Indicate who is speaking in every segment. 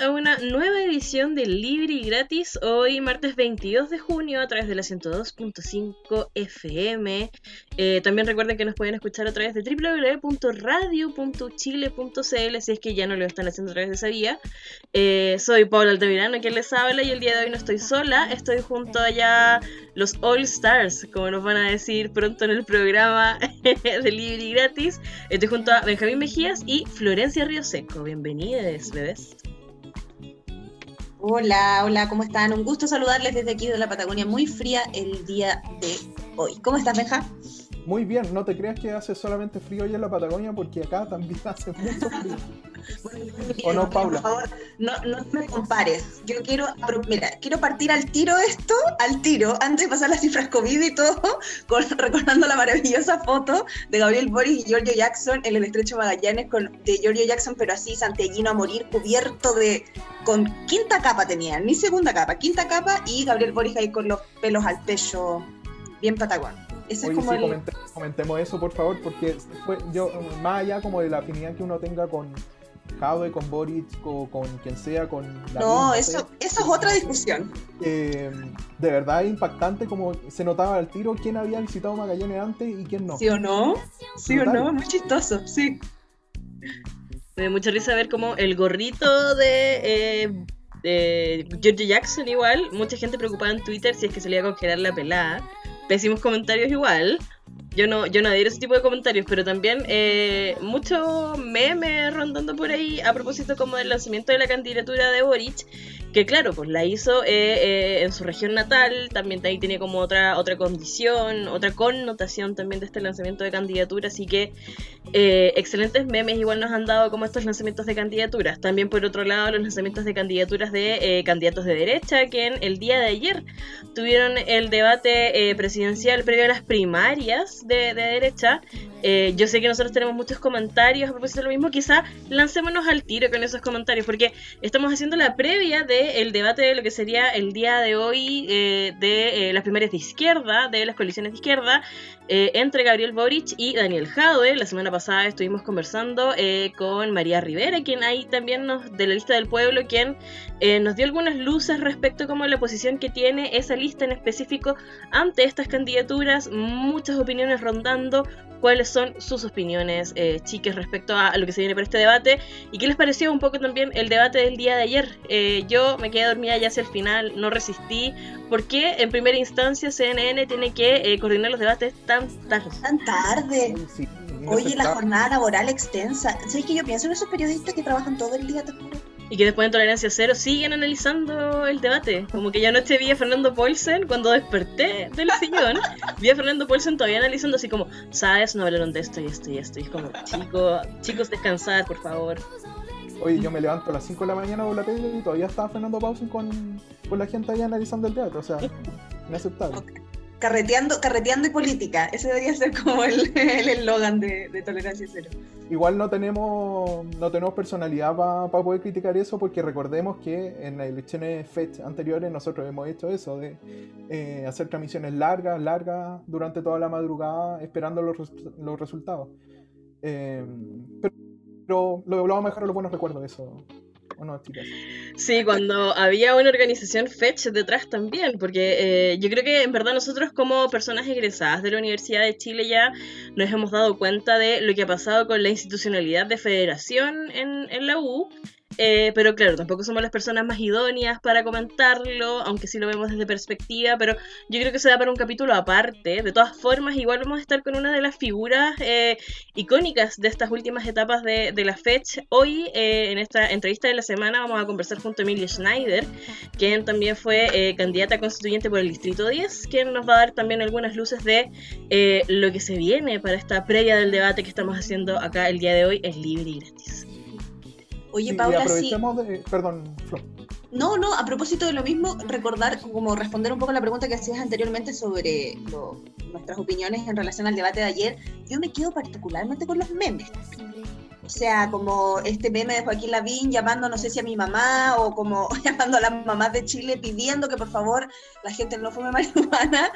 Speaker 1: A una nueva edición de Libre y Gratis, hoy martes 22 de junio a través de la 102.5 FM. Eh, también recuerden que nos pueden escuchar a través de www.radio.chile.cl si es que ya no lo están haciendo a través de esa vía. Eh, soy Paula Altamirano, quien les habla, y el día de hoy no estoy sola, estoy junto allá los All Stars, como nos van a decir pronto en el programa de Libre y Gratis. Estoy junto a Benjamín Mejías y Florencia Río Bienvenidos, bebés.
Speaker 2: Hola, hola, ¿cómo están? Un gusto saludarles desde aquí de la Patagonia, muy fría el día de hoy. ¿Cómo estás, Benja?
Speaker 3: Muy bien, no te creas que hace solamente frío hoy en la Patagonia porque acá también hace mucho frío. ¿O no, Paula?
Speaker 2: No, no me compares. Yo quiero, mira, quiero partir al tiro esto, al tiro, antes de pasar las cifras COVID y todo, recordando la maravillosa foto de Gabriel Boris y Giorgio Jackson en el Estrecho Magallanes con, de Giorgio Jackson, pero así santiaguino a morir, cubierto de, con quinta capa tenía, ni segunda capa, quinta capa y Gabriel Boris ahí con los pelos al pecho, bien patagón
Speaker 3: comentemos eso, por favor, porque fue, yo, más allá como de la afinidad que uno tenga con Jadwe, con Boric, o con quien sea, con
Speaker 2: la No, eso, eso es otra discusión.
Speaker 3: Eh, de verdad es impactante como se notaba al tiro quién había visitado Magallanes antes y quién no.
Speaker 2: ¿Sí o no? ¿Sí o no? Muy chistoso, sí.
Speaker 1: Me da mucha risa ver como el gorrito de... Eh, de George Jackson igual, mucha gente preocupada en Twitter si es que se le iba a congelar la pelada pésimos comentarios igual. Yo no, yo no adhiero ese tipo de comentarios, pero también eh, mucho meme rondando por ahí a propósito como del lanzamiento de la candidatura de Boric, que claro, pues la hizo eh, eh, en su región natal, también ahí tiene como otra, otra condición, otra connotación también de este lanzamiento de candidatura, así que excelentes memes igual nos han dado como estos lanzamientos de candidaturas. También por otro lado los lanzamientos de candidaturas de candidatos de derecha, que en el día de ayer tuvieron el debate presidencial previo a las primarias de, derecha. Eh, yo sé que nosotros tenemos muchos comentarios a propósito de lo mismo. Quizá lancémonos al tiro con esos comentarios, porque estamos haciendo la previa del debate de lo que sería el día de hoy eh, de eh, las primarias de izquierda, de las coaliciones de izquierda, entre Gabriel Boric y Daniel Jadwe. La semana pasada estuvimos conversando con María Rivera, quien ahí también nos, de la lista del pueblo, quien nos dio algunas luces respecto como la posición que tiene esa lista en específico ante estas candidaturas, muchas opiniones rondando cuáles son sus opiniones, eh, chiques, respecto a, lo que se viene por este debate y qué les pareció un poco también el debate del día de ayer. Eh, yo me quedé dormida ya hacia el final, no resistí. ¿Por qué en primera instancia CNN tiene que eh, coordinar los debates tan tarde?
Speaker 2: Tan tarde. Oye, la jornada laboral extensa. ¿Sabes que yo pienso en esos periodistas que trabajan todo el día? Te
Speaker 1: y que después en Tolerancia Cero siguen analizando el debate. Como que yo anoche vi a Fernando Paulsen cuando desperté del sillón, vi a Fernando Paulsen todavía analizando así como, ¿sabes? No hablaron de esto y esto y esto. Y es como, chicos, chicos, descansar, por favor.
Speaker 3: Oye, yo me levanto a las 5 de la mañana por la tele y todavía estaba Fernando Paulsen con, con la gente ahí analizando el teatro. O sea, inaceptable.
Speaker 2: Carreteando, carreteando y política. Ese debería ser como el eslogan de, de, Tolerancia Cero.
Speaker 3: Igual no tenemos, no tenemos personalidad para poder criticar eso, porque recordemos que en las elecciones FED anteriores nosotros hemos hecho eso, de eh, hacer transmisiones largas, largas, durante toda la madrugada, esperando los, los resultados. Eh, pero, pero lo, lo vamos a dejar a los buenos recuerdos de eso.
Speaker 1: Sí, cuando había una organización Fetch detrás también, porque eh, yo creo que en verdad nosotros como personas egresadas de la Universidad de Chile ya nos hemos dado cuenta de lo que ha pasado con la institucionalidad de federación en, en la U eh, pero claro, tampoco somos las personas más idóneas para comentarlo, aunque sí lo vemos desde perspectiva, pero yo creo que se da para un capítulo aparte. De todas formas, igual vamos a estar con una de las figuras eh, icónicas de estas últimas etapas de, de la fecha. Hoy, eh, en esta entrevista de la semana, vamos a conversar junto a Emilia Schneider, quien también fue candidata constituyente por el Distrito 10, quien nos va a dar también algunas luces de lo que se viene para esta previa del debate que estamos haciendo acá el día de hoy, es libre y gratis.
Speaker 2: Oye, Paula,
Speaker 3: aprovechemos de... Perdón, Flo.
Speaker 2: No, no, a propósito de lo mismo, recordar, como responder un poco a la pregunta que hacías anteriormente sobre nuestras opiniones en relación al debate de ayer, yo me quedo particularmente con los memes. O sea, como este meme de Joaquín Lavín llamando, no sé si a mi mamá, o como llamando a las mamás de Chile pidiendo que por favor la gente no fume marihuana.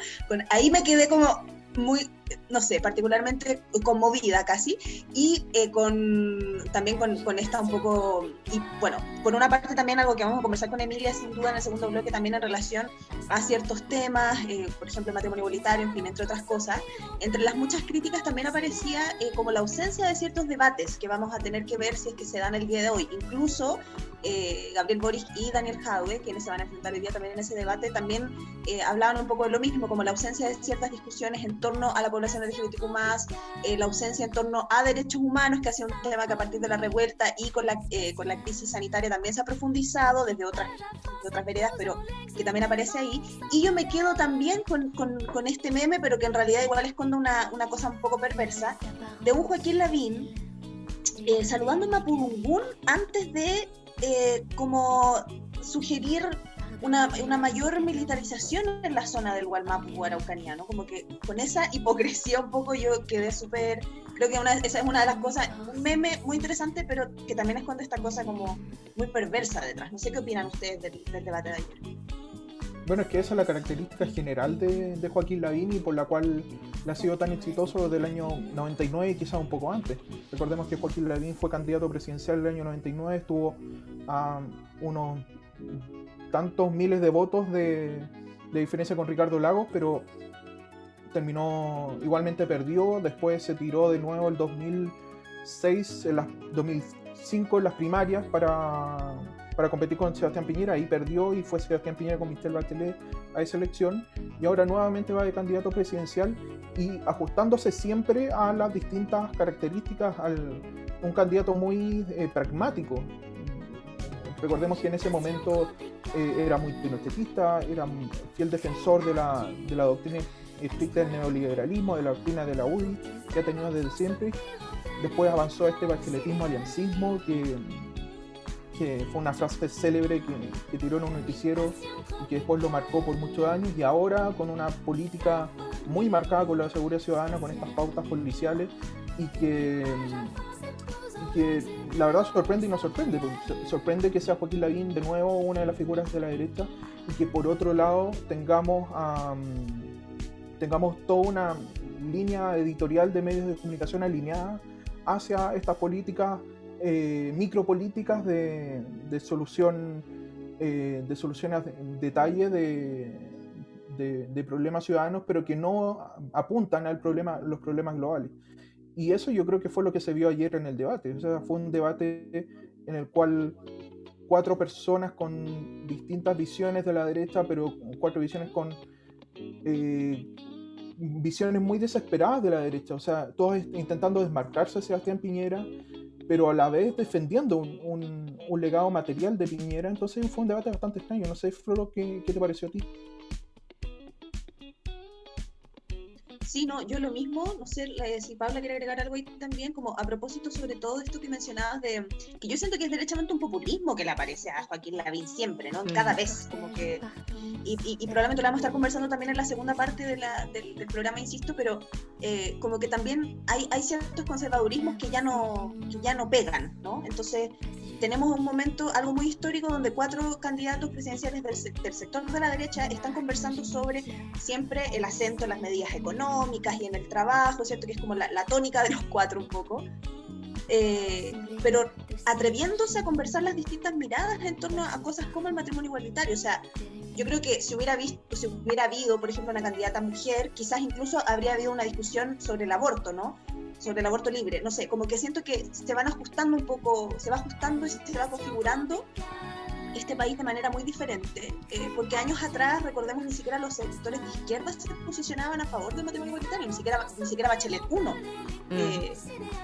Speaker 2: ahí me quedé como muy no sé, particularmente conmovida casi, y eh, con, también con, con, esta un poco, y bueno, por una parte también algo que vamos a conversar con Emilia sin duda en el segundo bloque también en relación a ciertos temas, eh, por ejemplo, matrimonio igualitario, en fin, entre otras cosas. Entre las muchas críticas también aparecía eh, como la ausencia de ciertos debates que vamos a tener que ver si es que se dan el día de hoy. Incluso Gabriel Boris y Daniel Jaue, quienes se van a enfrentar hoy día también en ese debate, también hablaban un poco de lo mismo, como la ausencia de ciertas discusiones en torno a la población LGBTQ eh, la ausencia en torno a derechos humanos, que ha sido un tema que a partir de la revuelta y con la, eh, con la crisis sanitaria también se ha profundizado desde otras, otras veredas, pero que también aparece ahí. Y yo me quedo también con, con, este meme, pero que en realidad igual esconde una, una cosa un poco perversa, de un Joaquín Lavín eh, saludando a Mapudungún antes de como sugerir una, una, mayor militarización en la zona del Gualmapu araucaniano, como que con esa hipocresía un poco yo quedé súper, creo que esa es una de las cosas, un meme muy interesante, pero que también esconde esta cosa como muy perversa detrás. No sé qué opinan ustedes del, debate de ayer.
Speaker 3: Bueno, es que esa es la característica general de, de, Joaquín Lavín y por la cual le ha sido tan exitoso desde el año 99 y quizás un poco antes. Recordemos que Joaquín Lavín fue candidato presidencial el año 99, estuvo a unos tantos miles de votos de, diferencia con Ricardo Lagos, pero terminó igualmente perdió, después se tiró de nuevo el 2006, en las 2005 en las primarias para, para competir con Sebastián Piñera, ahí perdió y fue Sebastián Piñera con Michel Bachelet a esa elección y ahora nuevamente va de candidato presidencial y ajustándose siempre a las distintas características, al un candidato muy eh, pragmático, Recordemos que en ese momento eh, era muy pinochetista, era fiel defensor de la, de la doctrina estricta del neoliberalismo, de la doctrina de la UDI, que ha tenido desde siempre. Después avanzó este bacheletismo aliancismo, que, que fue una frase célebre que, que, tiró en un noticiero y que después lo marcó por muchos años. Y ahora con una política muy marcada con la seguridad ciudadana, con estas pautas policiales, y que que la verdad sorprende y no sorprende. Sorprende que sea Joaquín Lavín de nuevo una de las figuras de la derecha y que por otro lado tengamos, tengamos toda una línea editorial de medios de comunicación alineada hacia estas políticas, eh, micropolíticas de, de solución, eh, de soluciones en detalle de, de, de, problemas ciudadanos, pero que no apuntan al problema, los problemas globales. Y eso yo creo que fue lo que se vio ayer en el debate. O sea, fue un debate en el cual cuatro personas con distintas visiones de la derecha, pero cuatro visiones con eh, visiones muy desesperadas de la derecha. O sea, todos intentando desmarcarse de Sebastián Piñera, pero a la vez defendiendo un, un, legado material de Piñera. Entonces fue un debate bastante extraño. No sé, Floro, ¿qué, qué te pareció a ti?
Speaker 2: Sí, no, yo lo mismo, no sé si Pablo quiere agregar algo ahí también, como a propósito sobre todo esto que mencionabas de, que yo siento que es derechamente un populismo que le aparece a Joaquín Lavín siempre, ¿no? Cada vez, como que, y, y, probablemente lo vamos a estar conversando también en la segunda parte de la, del, programa, insisto, pero eh, como que también hay, hay ciertos conservadurismos que ya no, que ya no pegan, ¿no? Entonces, tenemos un momento, algo muy histórico, donde cuatro candidatos presidenciales del, del, sector de la derecha están conversando sobre siempre el acento en las medidas económicas y en el trabajo, ¿cierto? Que es como la, tónica de los cuatro un poco. Eh, pero atreviéndose a conversar las distintas miradas en torno a cosas como el matrimonio igualitario. O sea, yo creo que si hubiera, visto, si hubiera habido, por ejemplo, una candidata mujer, quizás incluso habría habido una discusión sobre el aborto, ¿no? sobre el aborto libre, no sé, como que siento que se van ajustando un poco, se va ajustando y se va configurando este país de manera muy diferente, eh, porque años atrás, recordemos, ni siquiera los sectores de izquierda se posicionaban a favor del matrimonio igualitario, ni siquiera, ni siquiera Bachelet 1. Eh,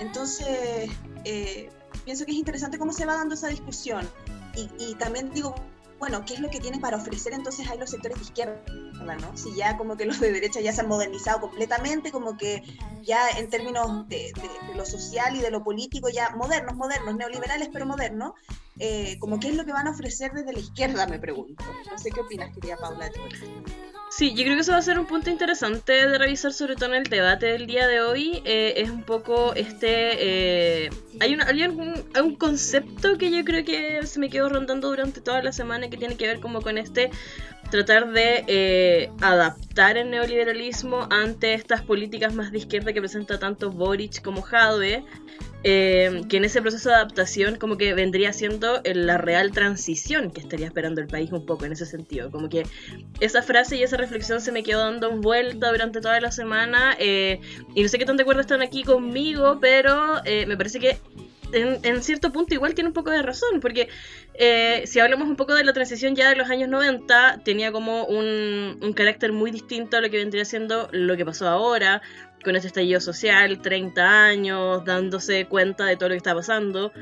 Speaker 2: entonces, eh, pienso que es interesante cómo se va dando esa discusión. Y, y, también digo, bueno, ¿qué es lo que tienen para ofrecer entonces hay los sectores de izquierda? ¿no? Si ya como que los de derecha ya se han modernizado completamente, como que ya en términos de, de, de lo social y de lo político, ya modernos, modernos, neoliberales pero modernos, eh, como qué es lo que van a ofrecer desde la izquierda, me pregunto. No sé qué opinas, querida Paula.
Speaker 1: Sí, yo creo que eso va a ser un punto interesante de revisar, sobre todo en el debate del día de hoy. Eh, es un poco este. Eh, hay, una, hay un, un, concepto que yo creo que se me quedó rondando durante toda la semana que tiene que ver como con este tratar de eh, adaptar el neoliberalismo ante estas políticas más de izquierda que presenta tanto Boric como Jadwe, eh, que en ese proceso de adaptación como que vendría siendo la real transición que estaría esperando el país un poco en ese sentido, como que esa frase y esa reflexión se me quedó dando vuelta durante toda la semana eh, y no sé qué tan de acuerdo están aquí conmigo, pero me parece que en, en, cierto punto igual tiene un poco de razón, porque eh, si hablamos un poco de la transición ya de los años 90, tenía como un, un, carácter muy distinto a lo que vendría siendo lo que pasó ahora, con este estallido social, 30 años, dándose cuenta de todo lo que está pasando.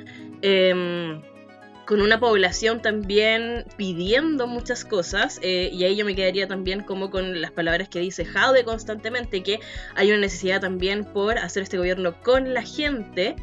Speaker 1: Eh, con una población también pidiendo muchas cosas, eh, y ahí yo me quedaría también como con las palabras que dice Jaude constantemente, que hay una necesidad también por hacer este gobierno con la gente,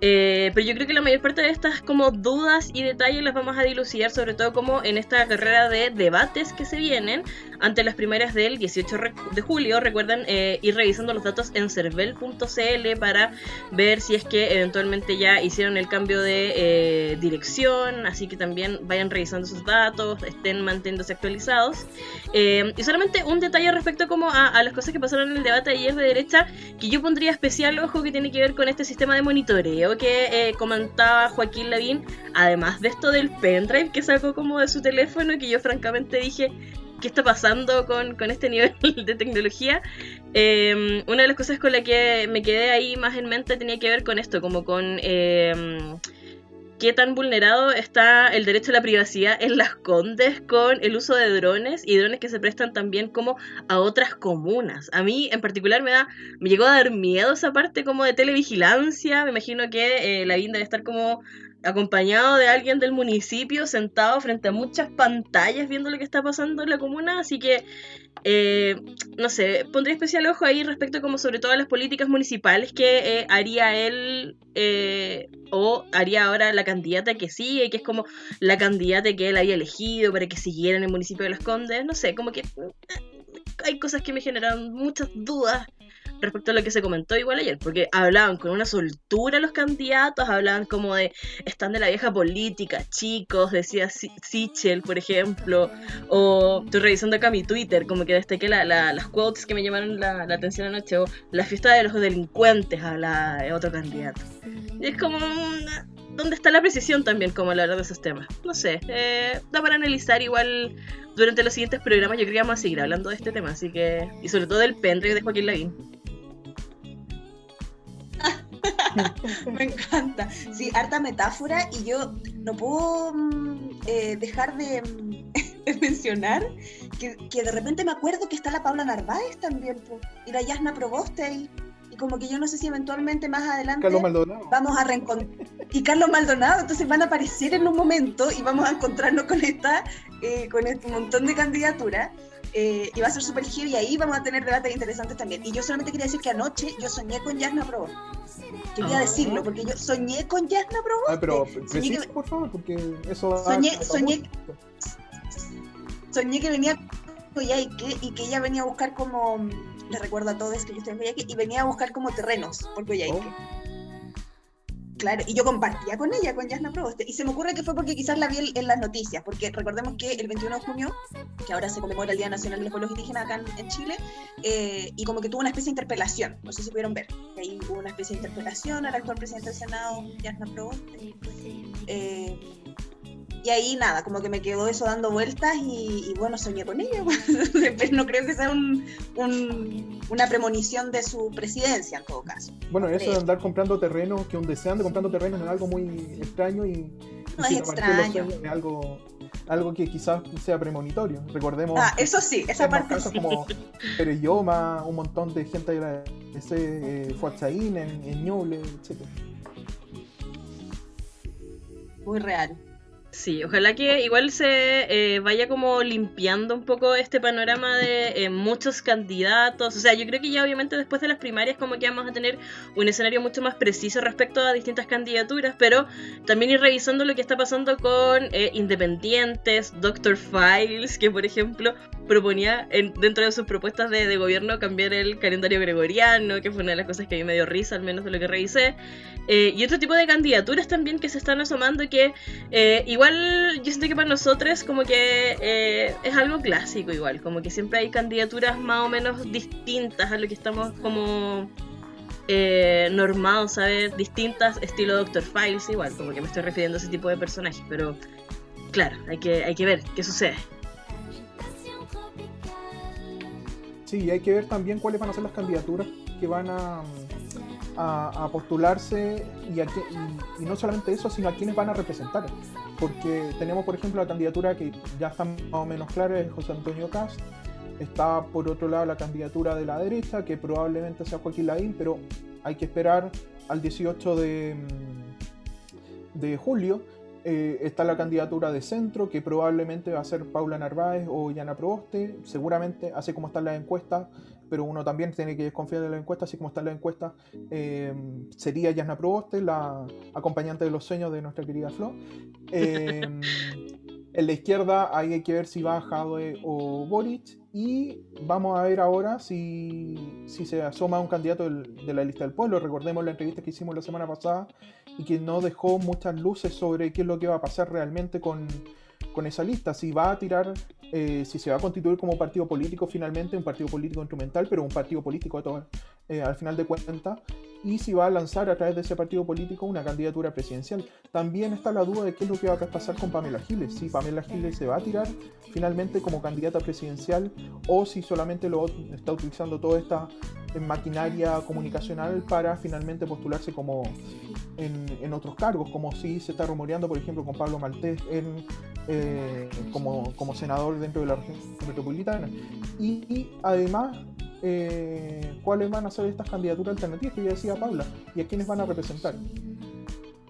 Speaker 1: eh, pero yo creo que la mayor parte de estas como dudas y detalles las vamos a dilucidar, sobre todo como en esta carrera de debates que se vienen ante las primarias del 18 de julio. Recuerden eh, ir revisando los datos en cervel.cl para ver si es que eventualmente ya hicieron el cambio de eh, dirección, así que también vayan revisando sus datos, estén manteniéndose actualizados. y solamente un detalle respecto como a, a las cosas que pasaron en el debate ayer de derecha, que yo pondría especial ojo que tiene que ver con este sistema de monitoreo que eh, comentaba Joaquín Lavín, además de esto del pendrive que sacó como de su teléfono, que yo francamente dije, ¿qué está pasando con, con este nivel de tecnología? Eh, una de las cosas con la que me quedé ahí más en mente tenía que ver con esto, como con... Eh, qué tan vulnerado está el derecho a la privacidad en las Condes con el uso de drones y drones que se prestan también como a otras comunas. A mí en particular me da me llegó a dar miedo esa parte como de televigilancia. Me imagino que eh, la guinda debe estar como acompañado de alguien del municipio sentado frente a muchas pantallas viendo lo que está pasando en la comuna, así que eh, no sé, pondría especial ojo ahí respecto como sobre todo a las políticas municipales que eh, haría él eh, o haría ahora la candidata que sigue, que es como la candidata que él había elegido para que siguiera en el municipio de Los Condes, no sé, como que hay cosas que me generan muchas dudas respecto a lo que se comentó igual ayer, porque hablaban con una soltura los candidatos, hablaban como de, están de la vieja política, chicos, decía Sichel, por ejemplo, o estoy revisando acá mi Twitter, como que destaqué la, la, las quotes que me llamaron la, la, atención anoche, o la fiesta de los delincuentes, habla de otro candidato. Y es como... ¿Dónde está la precisión también como hablar de esos temas? No sé, eh, da para analizar igual durante los siguientes programas. Yo creo que vamos a seguir hablando de este tema, así que. Y sobre todo del pendrive de Joaquín Lavín.
Speaker 2: Me encanta. Sí, harta metáfora y yo no puedo mm, eh, dejar de, de mencionar que, que, de repente me acuerdo que está la Paula Narváez también po, y la Yasna Proboste ahí. Y como que yo no sé si eventualmente más adelante
Speaker 3: Carlos Maldonado.
Speaker 2: vamos a reencontrar. Y Carlos Maldonado, entonces van a aparecer en un momento y vamos a encontrarnos con esta, eh, con este montón de candidaturas. Eh, y va a ser súper heavy y ahí vamos a tener debates interesantes también. Y yo solamente quería decir que anoche yo soñé con Yasna Proboste. Quería ah. decirlo, porque yo soñé con Yasna Proboste.
Speaker 3: Ah, pero que... por favor, porque eso
Speaker 2: soñé, soñé, soñé que venía y que, y que ella venía a buscar como, le recuerdo a todos que yo estoy en Coyhaique, y venía a buscar como terrenos por Coyhaique. Oh. Claro, y yo compartía con ella, con Yasna Proboste. Y se me ocurre que fue porque quizás la vi en las noticias, porque recordemos que el 21 de junio, que ahora se conmemora el Día Nacional de los Pueblos Indígenas acá en, Chile, eh, y como que tuvo una especie de interpelación, no sé si pudieron ver, ahí hubo una especie de interpelación al actual presidente del Senado, Yasna Proboste. Eh, y ahí nada, como que me quedó eso dando vueltas y, y bueno, soñé con ella. Pero no creo que sea un, un- una premonición de su presidencia en todo caso.
Speaker 3: Bueno, eso de andar comprando terreno, que un deseando comprando terreno es algo muy extraño y,
Speaker 2: No es extraño.
Speaker 3: es algo, algo que quizás sea premonitorio. Recordemos
Speaker 2: Ah, eso sí, esa parte
Speaker 3: casos
Speaker 2: sí.
Speaker 3: como Pereyoma, un montón de gente agradece eh, Fuatzaín en, en Ñuble, etc.
Speaker 2: Muy real.
Speaker 1: Sí, ojalá que igual se eh, vaya como limpiando un poco este panorama de eh, muchos candidatos. O sea, yo creo que ya obviamente después de las primarias como que vamos a tener un escenario mucho más preciso respecto a distintas candidaturas, pero también ir revisando lo que está pasando con eh, independientes, Dr. Files, que por ejemplo proponía en- dentro de sus propuestas de, de gobierno cambiar el calendario gregoriano, que fue una de las cosas que a mí me dio risa, al menos de lo que revisé. Eh, y otro tipo de candidaturas también que se están asomando que eh, igual yo siento que para nosotros como que eh, es algo clásico igual, como que siempre hay candidaturas más o menos distintas a lo que estamos como eh, normados ver, distintas estilo Doctor Files igual, como que me estoy refiriendo a ese tipo de personajes, pero claro, hay que, hay que ver qué sucede.
Speaker 3: Sí, hay que ver también cuáles van a ser las candidaturas que van a, a- postularse y, a y- y no solamente eso, sino a quienes van a representar. Porque tenemos, por ejemplo, la candidatura que ya está más o menos clara, es José Antonio Cast. Está por otro lado la candidatura de la derecha, que probablemente sea Joaquín Lavín, pero hay que esperar al 18 de, mm, de julio. Eh, está la candidatura de centro, que probablemente va a ser Paula Narváez o Yana Proboste, seguramente, así como están las encuestas, pero uno también tiene que desconfiar de las encuestas, así como están las encuestas, eh, sería Yana Proboste, la acompañante de los sueños de nuestra querida Flo. Eh, en la izquierda hay que ver si va Jadwe o Boric. Y vamos a ver ahora si, si se asoma un candidato del- de la lista del pueblo. Recordemos la entrevista que hicimos la semana pasada y que no dejó muchas luces sobre qué es lo que va a pasar realmente con, con esa lista. Si va a tirar, eh, si se va a constituir como partido político finalmente, un partido político instrumental, pero un partido político a todo- eh, al final de cuentas. Y si va a lanzar a través de ese partido político una candidatura presidencial. También está la duda de qué es lo que va a pasar con Pamela Giles. Si Pamela Giles se va a tirar finalmente como candidata presidencial o si solamente lo está utilizando toda esta eh, maquinaria comunicacional para finalmente postularse como en, otros cargos, como si se está rumoreando, por ejemplo, con Pablo Maltés eh, como, como senador dentro de la región metropolitana. Y además, eh, cuáles van a ser estas candidaturas alternativas que ya decía Paula y a quiénes van a representar.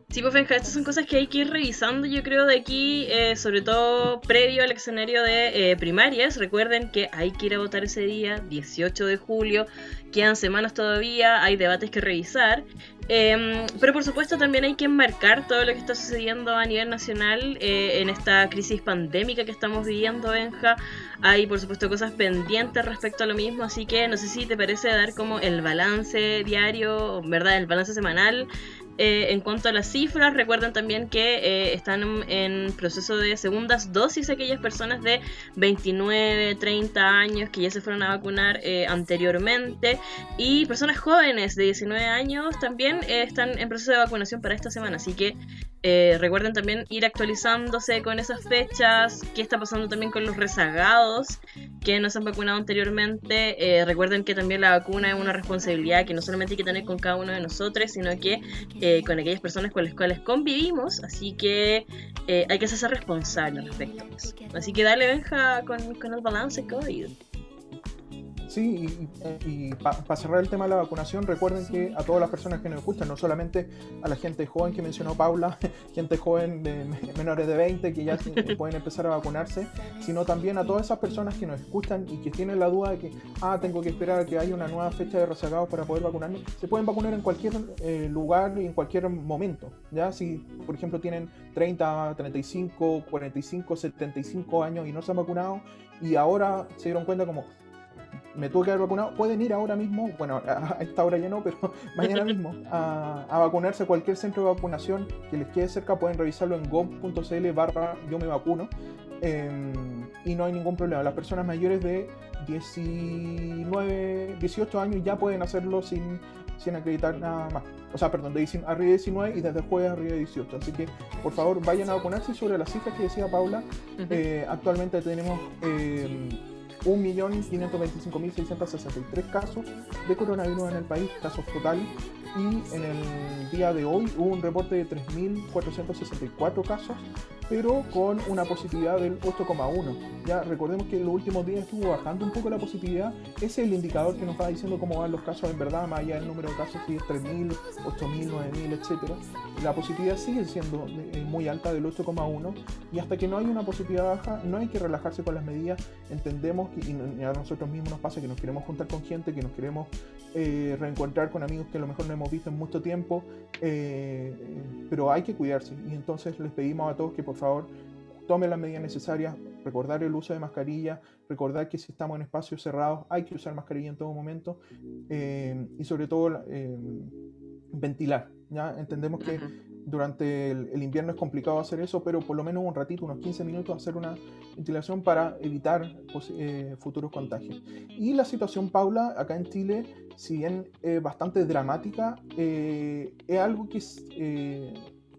Speaker 1: Sí, pues Benja, estas son cosas que hay que ir revisando, yo creo, de aquí, eh, sobre todo previo al escenario de eh, primarias. Recuerden que hay que ir a votar ese día, 18 de julio, quedan semanas todavía, hay debates que revisar. Eh, pero por supuesto también hay que enmarcar todo lo que está sucediendo a nivel nacional eh, en esta crisis pandémica que estamos viviendo, Benja. Hay por supuesto cosas pendientes respecto a lo mismo, así que no sé si te parece dar como el balance diario, ¿verdad? El balance semanal eh, en cuanto a las cifras, recuerden también que eh, están en, proceso de segundas dosis aquellas personas de 29, 30 años que ya se fueron a vacunar eh, anteriormente. Y personas jóvenes de 19 años también están en proceso de vacunación para esta semana, así que eh, recuerden también ir actualizándose con esas fechas, qué está pasando también con los rezagados que no se han vacunado anteriormente. Eh, recuerden que también la vacuna es una responsabilidad que no solamente hay que tener con cada uno de nosotros, sino que eh, con aquellas personas con las cuales convivimos. Así que hay que ser responsable al respecto. a. Así que dale, Benja, con, con el balance COVID.
Speaker 3: Sí, y, para cerrar el tema de la vacunación, recuerden que a todas las personas que nos escuchan, no solamente a la gente joven que mencionó Paula, gente joven de menores de 20 que ya pueden empezar a vacunarse, sino también a todas esas personas que nos escuchan y que tienen la duda de que, ah, tengo que esperar a que haya una nueva fecha de rezagados para poder vacunarme. Se pueden vacunar en cualquier eh, lugar y en cualquier momento, ¿ya? Si, por ejemplo, tienen 30, 35, 45, 75 años y no se han vacunado y ahora se dieron cuenta como me tuve que haber vacunado, pueden ir ahora mismo, bueno, a esta hora ya no, pero mañana mismo, a, a, vacunarse a cualquier centro de vacunación que les quede cerca, pueden revisarlo en gov.cl barra yo me vacuno eh, y no hay ningún problema. Las personas mayores de 19, 18 años ya pueden hacerlo sin sin acreditar nada más. O sea, perdón, de 19 arriba de 19 y desde jueves arriba de 18. Así que, por favor, vayan a vacunarse. Sobre las cifras que decía Paula, eh, actualmente tenemos eh, 1.525.663 casos de coronavirus en el país, casos totales. Y en el día de hoy hubo un reporte de 3.464 casos, pero con una positividad del 8,1. Ya recordemos que en los últimos días estuvo bajando un poco la positividad. Ese es el indicador que nos va diciendo cómo van los casos en verdad, más allá del número de casos, si es 3.000, 8.000, 9.000, etc. La positividad sigue siendo eh, muy alta del 8,1 y hasta que no hay una positividad baja no hay que relajarse con las medidas. Entendemos que y a nosotros mismos nos pasa que nos queremos juntar con gente, que nos queremos eh, reencontrar con amigos que a lo mejor no hemos visto en mucho tiempo, eh, pero hay que cuidarse y entonces les pedimos a todos que por favor tomen las medidas necesarias, recordar el uso de mascarilla, recordar que si estamos en espacios cerrados hay que usar mascarilla en todo momento eh, y sobre todo eh, ventilar. ¿ya? Entendemos que durante el, el invierno es complicado hacer eso, pero por lo menos un ratito, unos 15 minutos, hacer una ventilación para evitar posi- eh, futuros contagios. Y la situación, Paula, acá en Chile, si bien es bastante dramática, eh, es algo que, eh,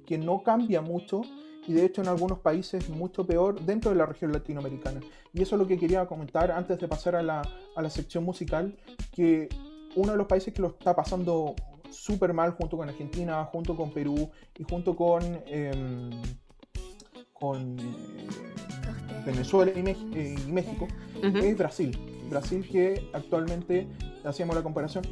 Speaker 3: que no cambia mucho y de hecho en algunos países mucho peor dentro de la región latinoamericana. Y eso es lo que quería comentar antes de pasar a la, a la sección musical, que uno de los países que lo está pasando súper mal junto con Argentina, junto con Perú y junto con, em, con eh, Venezuela y, Mex- eh, y México es Brasil. Brasil que actualmente hacíamos la comparación,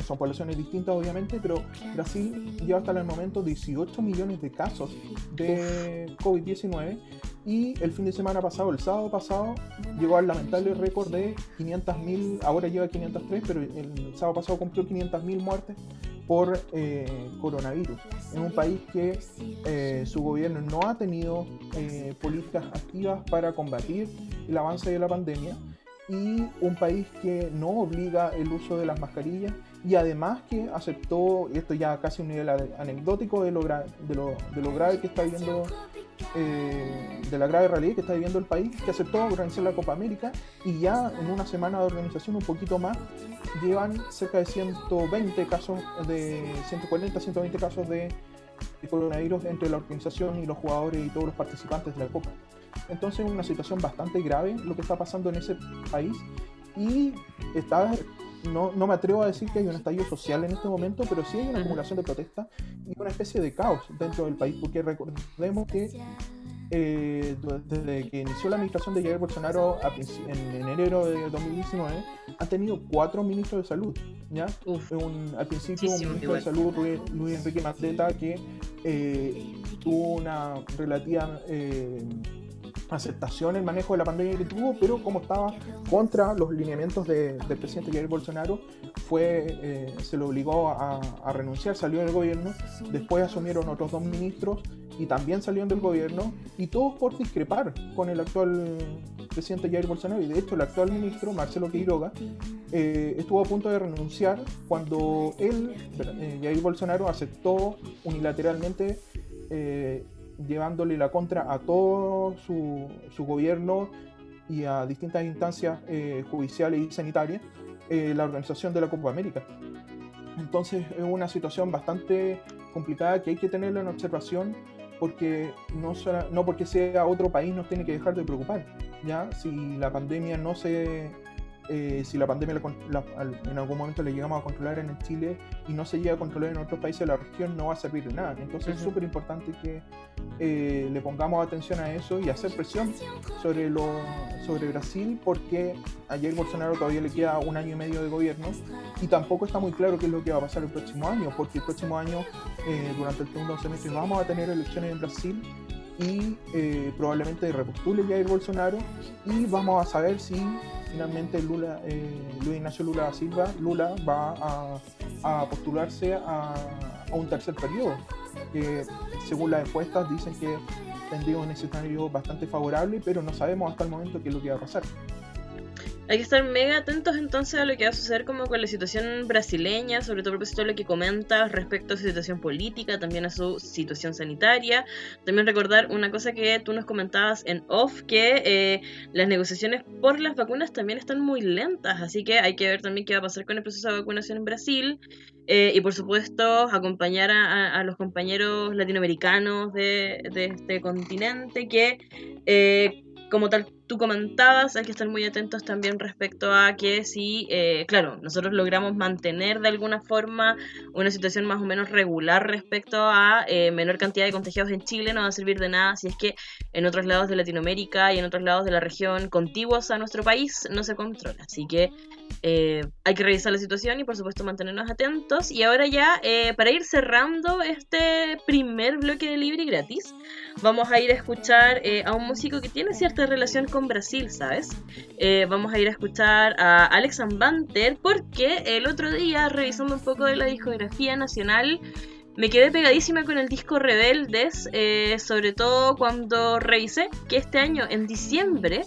Speaker 3: son poblaciones distintas obviamente, pero Brasil lleva hasta el momento 18 millones de casos de COVID-19 y el fin de semana pasado, el sábado pasado, llegó al lamentable récord de 500.000, ahora lleva 503, pero el sábado pasado cumplió 500.000 muertes por eh, coronavirus. En un país que eh, su gobierno no ha tenido eh, políticas activas para combatir el avance de la pandemia y un país que no obliga el uso de las mascarillas y además que aceptó, y esto ya casi un nivel ane- anecdótico de lo, gra- de lo, grave que está viviendo, eh, de la grave realidad que está viviendo el país, que aceptó organizar la Copa América y ya en una semana de organización, un poquito más, llevan cerca de 120 casos, de 140, 120 casos de, coronavirus entre la organización y los jugadores y todos los participantes de la Copa. Entonces es una situación bastante grave lo que está pasando en ese país y está, no, no me atrevo a decir que hay un estallido social en este momento, pero sí hay una acumulación de protestas y una especie de caos dentro del país, porque recordemos que eh, desde que inició la administración de Jair Bolsonaro a en, en enero de 2019, han tenido cuatro ministros de salud, ¿ya? Un- al principio un ministro de salud, Luis, Luis Enrique Mandetta, que eh, tuvo una relativa eh, aceptación el manejo de la pandemia que tuvo, pero como estaba contra los lineamientos de- del presidente Jair Bolsonaro, fue, eh, se lo obligó a, renunciar, salió del gobierno, después asumieron otros dos ministros y también salieron del gobierno, y todos por discrepar con el actual presidente Jair Bolsonaro, y de hecho el actual ministro, Marcelo Quiroga, eh, estuvo a punto de renunciar cuando él, eh, Jair Bolsonaro, aceptó unilateralmente eh, llevándole la contra a todo su, su gobierno y a distintas instancias eh, judiciales y sanitarias eh, la organización de la Copa América. Entonces es una situación bastante complicada que hay que tenerla en observación porque no, no porque sea otro país nos tiene que dejar de preocupar. ¿ya? Si la pandemia no se... eh, si la pandemia la la- en algún momento la llegamos a controlar en Chile y no se llega a controlar en otros países de la región, no va a servir de nada. Entonces es
Speaker 1: Ujú.
Speaker 3: súper importante que eh, le pongamos atención a eso y hacer presión sobre, lo, sobre Brasil porque ayer Bolsonaro todavía le queda un año y medio de gobierno y tampoco está muy claro qué es lo que va a pasar el próximo año porque el próximo año eh, durante el segundo semestre vamos a tener elecciones en Brasil y eh, probablemente repostule Jair Bolsonaro y vamos a saber si finalmente Lula, eh, Luis Ignacio Lula da Silva, Lula va a, postularse a, a un tercer periodo que según las encuestas dicen que tendría un escenario bastante favorable, pero no sabemos hasta el momento qué es lo que va a pasar.
Speaker 1: Hay que estar mega atentos entonces a lo que va a suceder como con la situación brasileña, sobre todo a propósito de lo que comentas respecto a su situación política, también a su situación sanitaria. También recordar una cosa que tú nos comentabas en off, que eh, las negociaciones por las vacunas también están muy lentas, así que hay que ver también qué va a pasar con el proceso de vacunación en Brasil. Eh, y por supuesto, acompañar a, a los compañeros latinoamericanos de, de este continente que, eh, como tal, tú comentabas, hay que estar muy atentos también respecto a que si, eh, claro, nosotros logramos mantener de alguna forma una situación más o menos regular respecto a eh, menor cantidad de contagiados en Chile, no va a servir de nada si es que en otros lados de Latinoamérica y en otros lados de la región contiguos a nuestro país no se controla. Así que eh, hay que revisar la situación y por supuesto mantenernos atentos. Y ahora ya, para ir cerrando este primer bloque de libre y gratis, vamos a ir a escuchar a un músico que tiene cierta relación con Brasil, ¿sabes? Eh, vamos a ir a escuchar a Alex Banter porque el otro día, revisando un poco de la discografía nacional, me quedé pegadísima con el disco Rebeldes, eh, sobre todo cuando revisé que este año, en diciembre,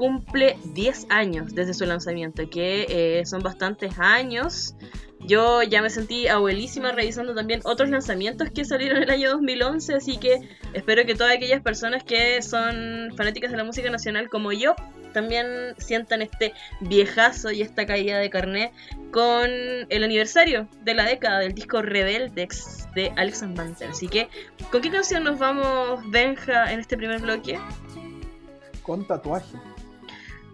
Speaker 1: cumple 10 años desde su lanzamiento, que eh, son bastantes años. Yo ya me sentí abuelísima revisando también otros lanzamientos que salieron en el año 2011, así que espero que todas aquellas personas que son fanáticas de la música nacional como yo también sientan este viejazo y esta caída de carné con el aniversario de la década del disco Rebeldex de Alex Banter. Así que, ¿con qué canción nos vamos, Benja, en este primer bloque?
Speaker 4: Con tatuaje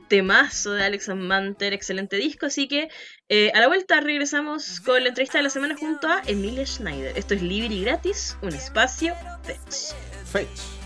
Speaker 1: temazo de Alex Manter, excelente disco. Así que eh, a la vuelta regresamos con la entrevista de la semana junto a Emilia Schneider. Esto es libre y gratis, un espacio Fetch.
Speaker 4: Fetch.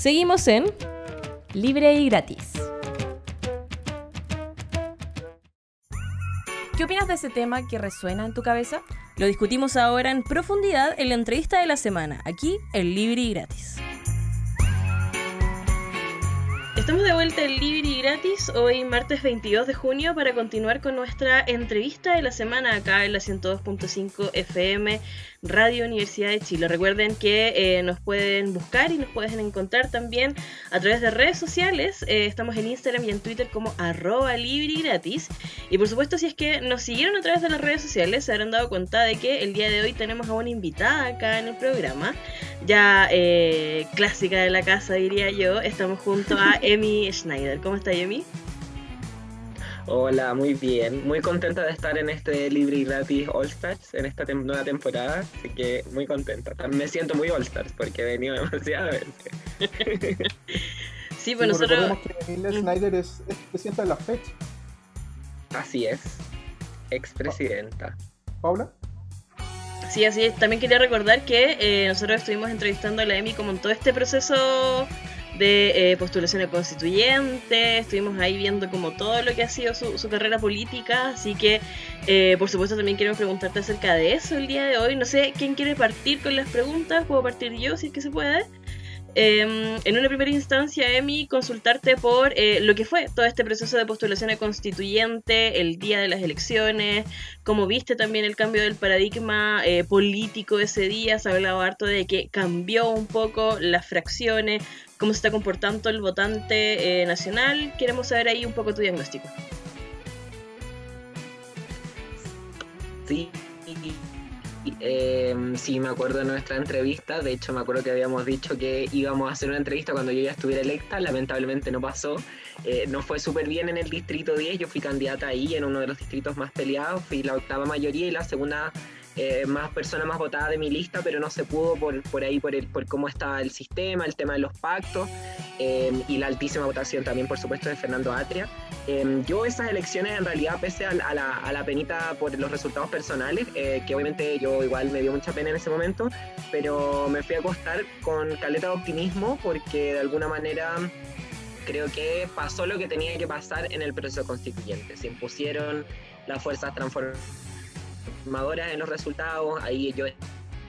Speaker 5: Seguimos en Libre y Gratis. ¿Qué opinas de ese tema que resuena en tu cabeza? Lo discutimos ahora en profundidad en la entrevista de la semana, aquí en Libre y Gratis.
Speaker 1: Estamos de vuelta en Libre Gratis, hoy martes 22 de junio, para continuar con nuestra entrevista de la semana acá en la 102.5 FM Radio Universidad de Chile. Recuerden que eh, nos pueden buscar y nos pueden encontrar también a través de redes sociales. Eh, estamos en Instagram y en Twitter como arroba y gratis. Y por supuesto, si es que nos siguieron a través de las redes sociales, se habrán dado cuenta de que el día de hoy tenemos a una invitada acá en el programa. Ya eh, clásica de la casa, diría yo. Estamos junto a Emi Schneider. ¿Cómo está, Emi?
Speaker 6: Hola, muy bien. Muy contenta de estar en este Libre y Gratis All Stars, en esta nueva temporada. Así que muy contenta. Me siento muy All Stars porque he venido demasiadas veces.
Speaker 1: sí, pues nosotros.
Speaker 3: Recordemos que Emile mm. Snyder es, presidenta de la FED.
Speaker 6: Así es. Expresidenta.
Speaker 3: ¿Paula?
Speaker 1: Sí, así es. También quería recordar que eh, nosotros estuvimos entrevistando a la Emi como en todo este proceso de eh, postulación a constituyente, estuvimos ahí viendo como todo lo que ha sido su, carrera política, así que eh, por supuesto también queremos preguntarte acerca de eso el día de hoy. No sé quién quiere partir con las preguntas, puedo partir yo si es que se puede. Em, en una primera instancia, Emi, consultarte por eh, lo que fue todo este proceso de postulación a constituyente, el día de las elecciones, cómo viste también el cambio del paradigma eh, político ese día, se ha hablado harto de que cambió un poco las fracciones, cómo se está comportando el votante eh, nacional. Queremos saber ahí un poco tu diagnóstico.
Speaker 6: Sí, eh, sí, me acuerdo de nuestra entrevista. De hecho, me acuerdo que habíamos dicho que íbamos a hacer una entrevista cuando yo ya estuviera electa. Lamentablemente no pasó. Eh, no fue súper bien en el distrito 10. Yo fui candidata ahí en uno de los distritos más peleados. Fui la octava mayoría y la segunda eh, más persona más votada de mi lista, pero no se pudo por, por ahí, por, el, por cómo estaba el sistema, el tema de los pactos eh, y la altísima votación también, por supuesto, de Fernando Atria. Eh, yo esas elecciones, en realidad, pese a, la, a la, penita por los resultados personales, que obviamente yo igual me dio mucha pena en ese momento, pero me fui a acostar con caleta de optimismo porque de alguna manera creo que pasó lo que tenía que pasar en el proceso constituyente. Se impusieron las fuerzas transformadoras en los resultados, ahí yo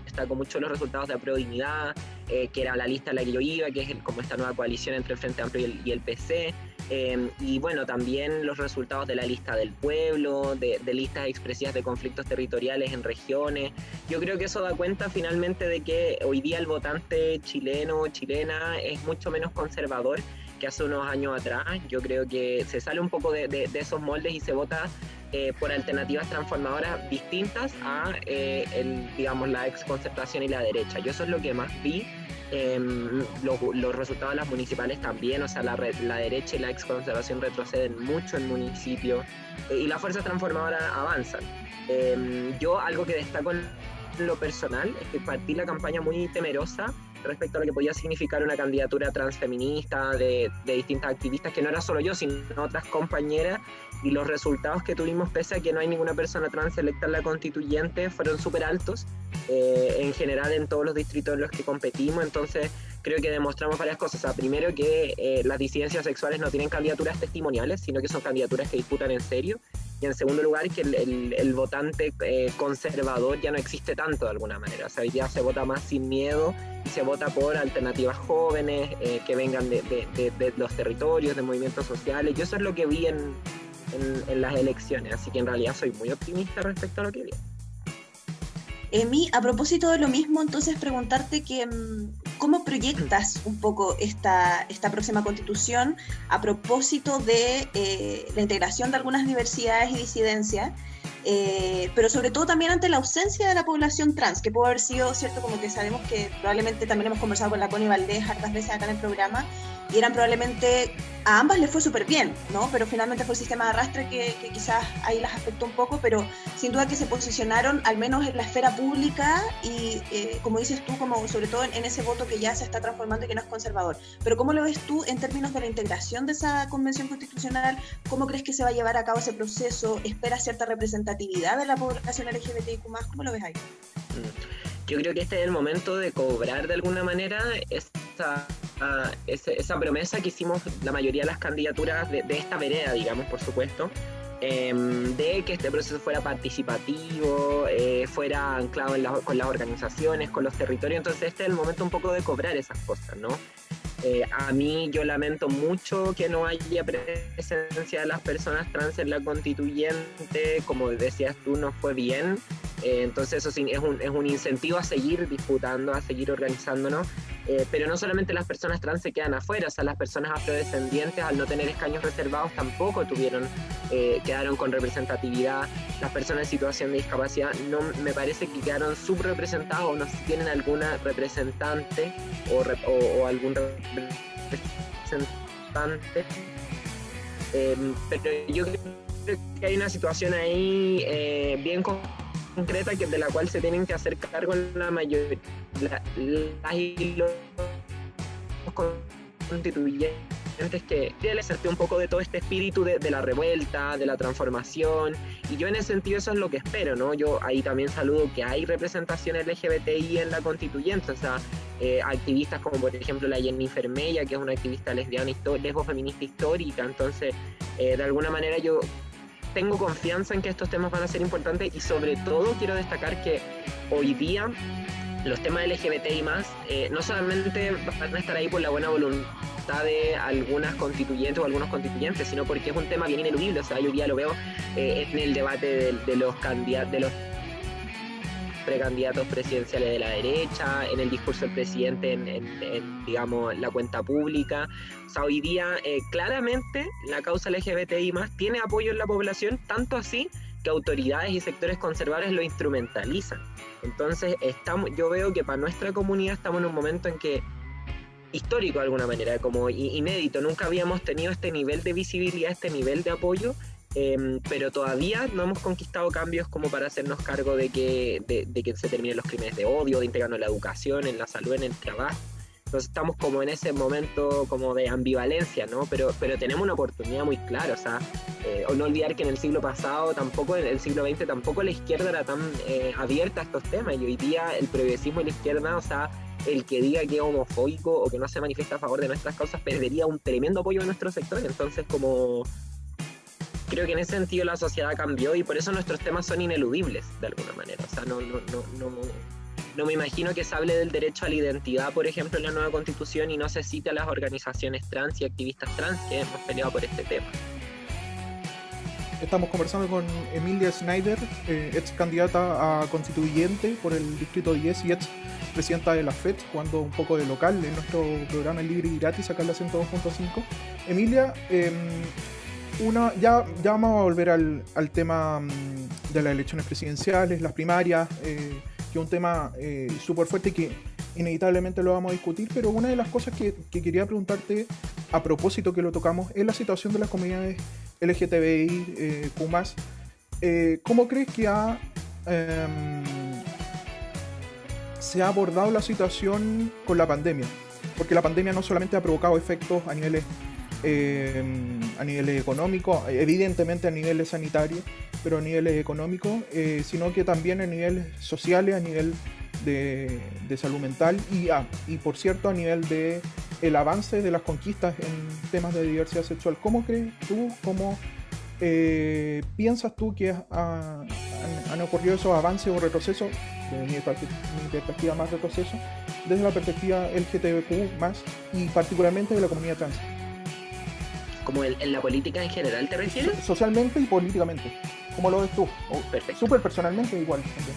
Speaker 6: destaco mucho los resultados de Apro Dignidad, eh, que era la lista en la que yo iba, que es como esta nueva coalición entre el Frente Amplio y el, PC. Eh, y bueno, también los resultados de la lista del pueblo, de, listas expresivas de conflictos territoriales en regiones. Yo creo que eso da cuenta finalmente de que hoy día el votante chileno o chilena es mucho menos conservador que hace unos años atrás. Yo creo que se sale un poco de, de esos moldes y se vota eh, por alternativas transformadoras distintas a eh, el, digamos, la exconcertación y la derecha. Yo eso es lo que más vi. Em, los resultados de las municipales también, o sea, la, la derecha y la exconservación retroceden mucho en municipios eh, y las fuerzas transformadoras avanzan. Em, yo algo que destaco en lo personal es que partí la campaña muy temerosa respecto a lo que podía significar una candidatura transfeminista de, distintas activistas, que no era solo yo, sino otras compañeras y los resultados que tuvimos, pese a que no hay ninguna persona trans electa en la constituyente, fueron súper altos eh, en general en todos los distritos en los que competimos. Entonces, creo que demostramos varias cosas. O primero, que eh, las disidencias sexuales no tienen candidaturas testimoniales, sino que son candidaturas que disputan en serio. Y en segundo lugar, que el, votante eh, conservador ya no existe tanto de alguna manera. O sea, hoy día se vota más sin miedo y se vota por alternativas jóvenes que vengan de, de los territorios, de movimientos sociales. Yo eso es lo que vi en, en, las elecciones, así que en realidad soy muy optimista respecto a lo que viene.
Speaker 2: Emi, a propósito de lo mismo, entonces preguntarte que, mm, cómo proyectas un poco esta, esta próxima constitución a propósito de eh, la integración de algunas diversidades y disidencias, eh, pero sobre todo también ante la ausencia de la población trans, que puede haber sido, cierto, como que sabemos que probablemente también hemos conversado con la Connie Valdés hartas veces acá en el programa, y eran probablemente, a ambas les fue súper bien, ¿no? Pero finalmente fue el sistema de arrastre que, quizás ahí las afectó un poco, pero sin duda que se posicionaron al menos en la esfera pública y, eh, como dices tú, como sobre todo en, ese voto que ya se está transformando y que no es conservador. Pero ¿cómo lo ves tú en términos de la integración de esa convención constitucional? ¿Cómo crees que se va a llevar a cabo ese proceso? ¿Espera cierta representatividad de la población LGBTIQ+. ¿Cómo lo ves ahí?
Speaker 6: Mm. Yo creo que este es el momento de cobrar de alguna manera esta ese- esa promesa que hicimos la mayoría de las candidaturas de esta vereda, digamos, por supuesto, em, de que este proceso fuera participativo, eh, fuera anclado con las organizaciones, con los territorios. Entonces este es el momento un poco de cobrar esas cosas, ¿no? Eh, a mí yo lamento mucho que no haya presencia de las personas trans en la constituyente, como decías tú, no fue bien. Eh, entonces eso es un, es un incentivo a seguir disputando, a seguir organizándonos. Eh, pero no solamente las personas trans se quedan afuera, o sea, las personas afrodescendientes al no tener escaños reservados tampoco tuvieron, eh, quedaron con representatividad. Las personas en situación de discapacidad no me parece que quedaron subrepresentadas o no tienen alguna representante o, rep- o- o algún representante. Eh, pero yo creo que hay una situación ahí eh, bien con- concreta que, de la cual se tienen que hacer cargo la mayoría la- las los constituyentes que hacerte un poco de todo este espíritu de, la revuelta, de la transformación, y yo en ese sentido eso es lo que espero, ¿no? Yo ahí también saludo que hay representación LGBTI en la constituyente, o sea, eh, activistas como por ejemplo la Jennifer Mella, que es una activista lesbiana, histo- lesbo-feminista histórica, entonces eh, de alguna manera yo tengo confianza en que estos temas van a ser importantes y sobre todo quiero destacar que hoy día los temas LGBTI más eh, no solamente van a estar ahí por la buena voluntad de algunas constituyentes o algunos constituyentes, sino porque es un tema bien ineludible. O sea, yo ya lo veo eh, en el debate de, los candidatos, precandidatos presidenciales de la derecha, en el discurso del presidente, en, digamos, la cuenta pública. O sea, hoy día eh, claramente la causa LGBTI más tiene apoyo en la población, tanto así que autoridades y sectores conservadores lo instrumentalizan. Entonces, estamos, yo veo que para nuestra comunidad estamos en un momento en que histórico de alguna manera, como inédito, nunca habíamos tenido este nivel de visibilidad, este nivel de apoyo, em, pero todavía no hemos conquistado cambios como para hacernos cargo de que, de, que se terminen los crímenes de odio, de integrarnos en la educación, en la salud, en el trabajo. Entonces estamos como en ese momento como de ambivalencia, ¿no? Pero, pero tenemos una oportunidad muy clara, o sea, eh, o no olvidar que en el siglo pasado, tampoco en el siglo XX, tampoco la izquierda era tan eh, abierta a estos temas y hoy día el progresismo y la izquierda, o sea, el que diga que es homofóbico o que no se manifiesta a favor de nuestras causas perdería un tremendo apoyo de nuestro sector, entonces como creo que en ese sentido la sociedad cambió y por eso nuestros temas son ineludibles de alguna manera, o sea, no, no, no, no, no me imagino que se hable del derecho a la identidad, por ejemplo, en la nueva constitución y no se cite a las organizaciones trans y activistas trans que hemos peleado por este tema.
Speaker 3: Estamos conversando con Emilia Snyder, eh, ex candidata a constituyente por el Distrito 10 y ex presidenta de la FED, jugando un poco de local en nuestro programa libre y gratis acá en la 102.5. Emilia, eh, una, ya, vamos a volver al, tema mm, de las elecciones presidenciales, las primarias, eh, que es un tema eh, súper fuerte y que inevitablemente lo vamos a discutir, pero una de las cosas que, que quería preguntarte a propósito que lo tocamos es la situación de las comunidades LGTBI, eh, Q+. Eh, ¿Cómo crees que em, se ha abordado la situación con la pandemia? Porque la pandemia no solamente ha provocado efectos a niveles, em, a niveles económicos, evidentemente a niveles sanitarios, pero a niveles económicos, eh, sino que también a niveles sociales, a nivel de, de salud mental y, ah, y por cierto a nivel de el avance de las conquistas en temas de diversidad sexual. ¿Cómo crees tú, cómo eh, piensas tú que ha- han, ocurrido esos avances o retrocesos, desde mi, mi perspectiva más retroceso, desde la perspectiva LGTBQ más y particularmente de la comunidad trans,
Speaker 6: Como en, en la política en general, ¿te refieres?
Speaker 3: So- socialmente y políticamente? ¿Cómo lo ves tú? O
Speaker 6: Perfecto.
Speaker 3: súper personalmente igual. también.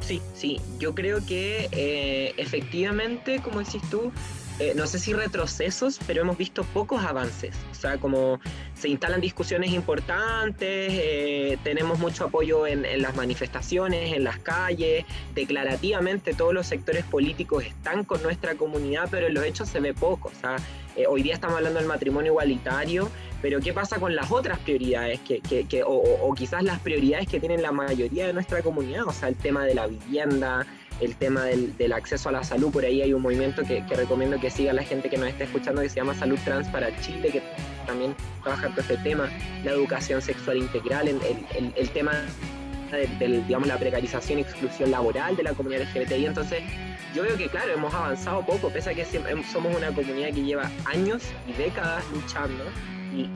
Speaker 6: Sí, sí, yo creo que eh, efectivamente, como decís tú, eh, no sé si retrocesos, pero hemos visto pocos avances. O sea, como se instalan discusiones importantes, eh, tenemos mucho apoyo en, en las manifestaciones, en las calles, declarativamente todos los sectores políticos están con nuestra comunidad, pero en los hechos se ve poco. O sea, eh, hoy día estamos hablando del matrimonio igualitario, pero ¿qué pasa con las otras prioridades? Que, que- que- o, quizás las prioridades que tienen la mayoría de nuestra comunidad, o sea, el tema de la vivienda, el tema del, acceso a la salud, por ahí hay un movimiento que, recomiendo que siga la gente que nos esté escuchando que se llama Salud Trans para Chile, que también trabaja con este tema, la educación sexual integral, el- el- el tema de, del, digamos, la precarización y exclusión laboral de la comunidad LGBTI. Entonces, yo veo que, claro, hemos avanzado poco, pese a que somos una comunidad que lleva años y décadas luchando.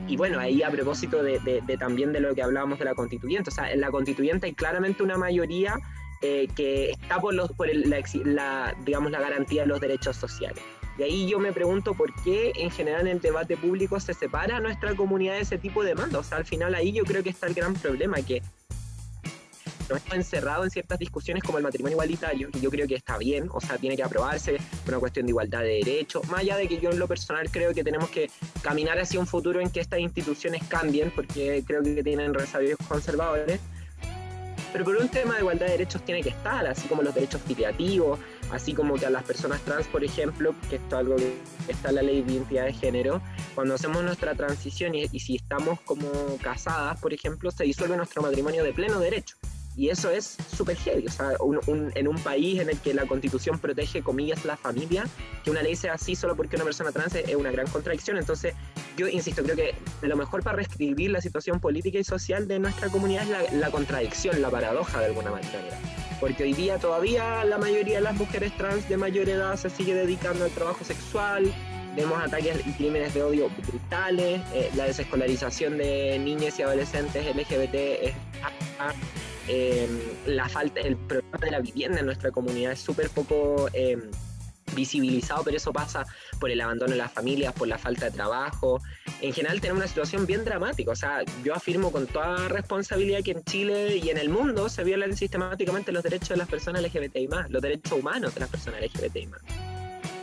Speaker 6: Y, bueno, ahí a propósito de, también de lo que hablábamos de la constituyente, o sea, en la constituyente hay claramente una mayoría eh, que está por, los, por la, digamos, la garantía de los derechos sociales. Y ahí yo me pregunto por qué en general en el debate público se separa nuestra comunidad de ese tipo de demanda. O sea, al final ahí yo creo que está el gran problema, que nos hemos encerrado en ciertas discusiones como el matrimonio igualitario, y yo creo que está bien, o sea, tiene que aprobarse una cuestión de igualdad de derechos, más allá de que yo en lo personal creo que tenemos que caminar hacia un futuro en que estas instituciones cambien, porque creo que tienen resabios conservadores, pero por un tema de igualdad de derechos tiene que estar, así como los derechos filiativos, así como que a las personas trans, por ejemplo, que esto es algo que está en la ley de identidad de género, cuando hacemos nuestra transición y si estamos como casadas, por ejemplo, se disuelve nuestro matrimonio de pleno derecho. Y eso es súper heavy. O sea, en un país en el que la constitución protege, comillas, la familia, que una ley sea así solo porque una persona trans es una gran contradicción. Entonces, yo insisto, creo que lo mejor para reescribir la situación política y social de nuestra comunidad es la, contradicción, la paradoja de alguna manera. Porque hoy día todavía la mayoría de las mujeres trans de mayor edad se sigue dedicando al trabajo sexual, vemos ataques y crímenes de odio brutales, eh, la desescolarización de niñas y adolescentes LGBT es eh, la falta, el problema de la vivienda en nuestra comunidad es súper poco eh, visibilizado, pero eso pasa por el abandono de las familias, por la falta de trabajo. En general tenemos una situación bien dramática, o sea, yo afirmo con toda responsabilidad que en Chile y en el mundo se violan sistemáticamente los derechos de las personas LGBTI+, los derechos humanos de las personas LGBTI+.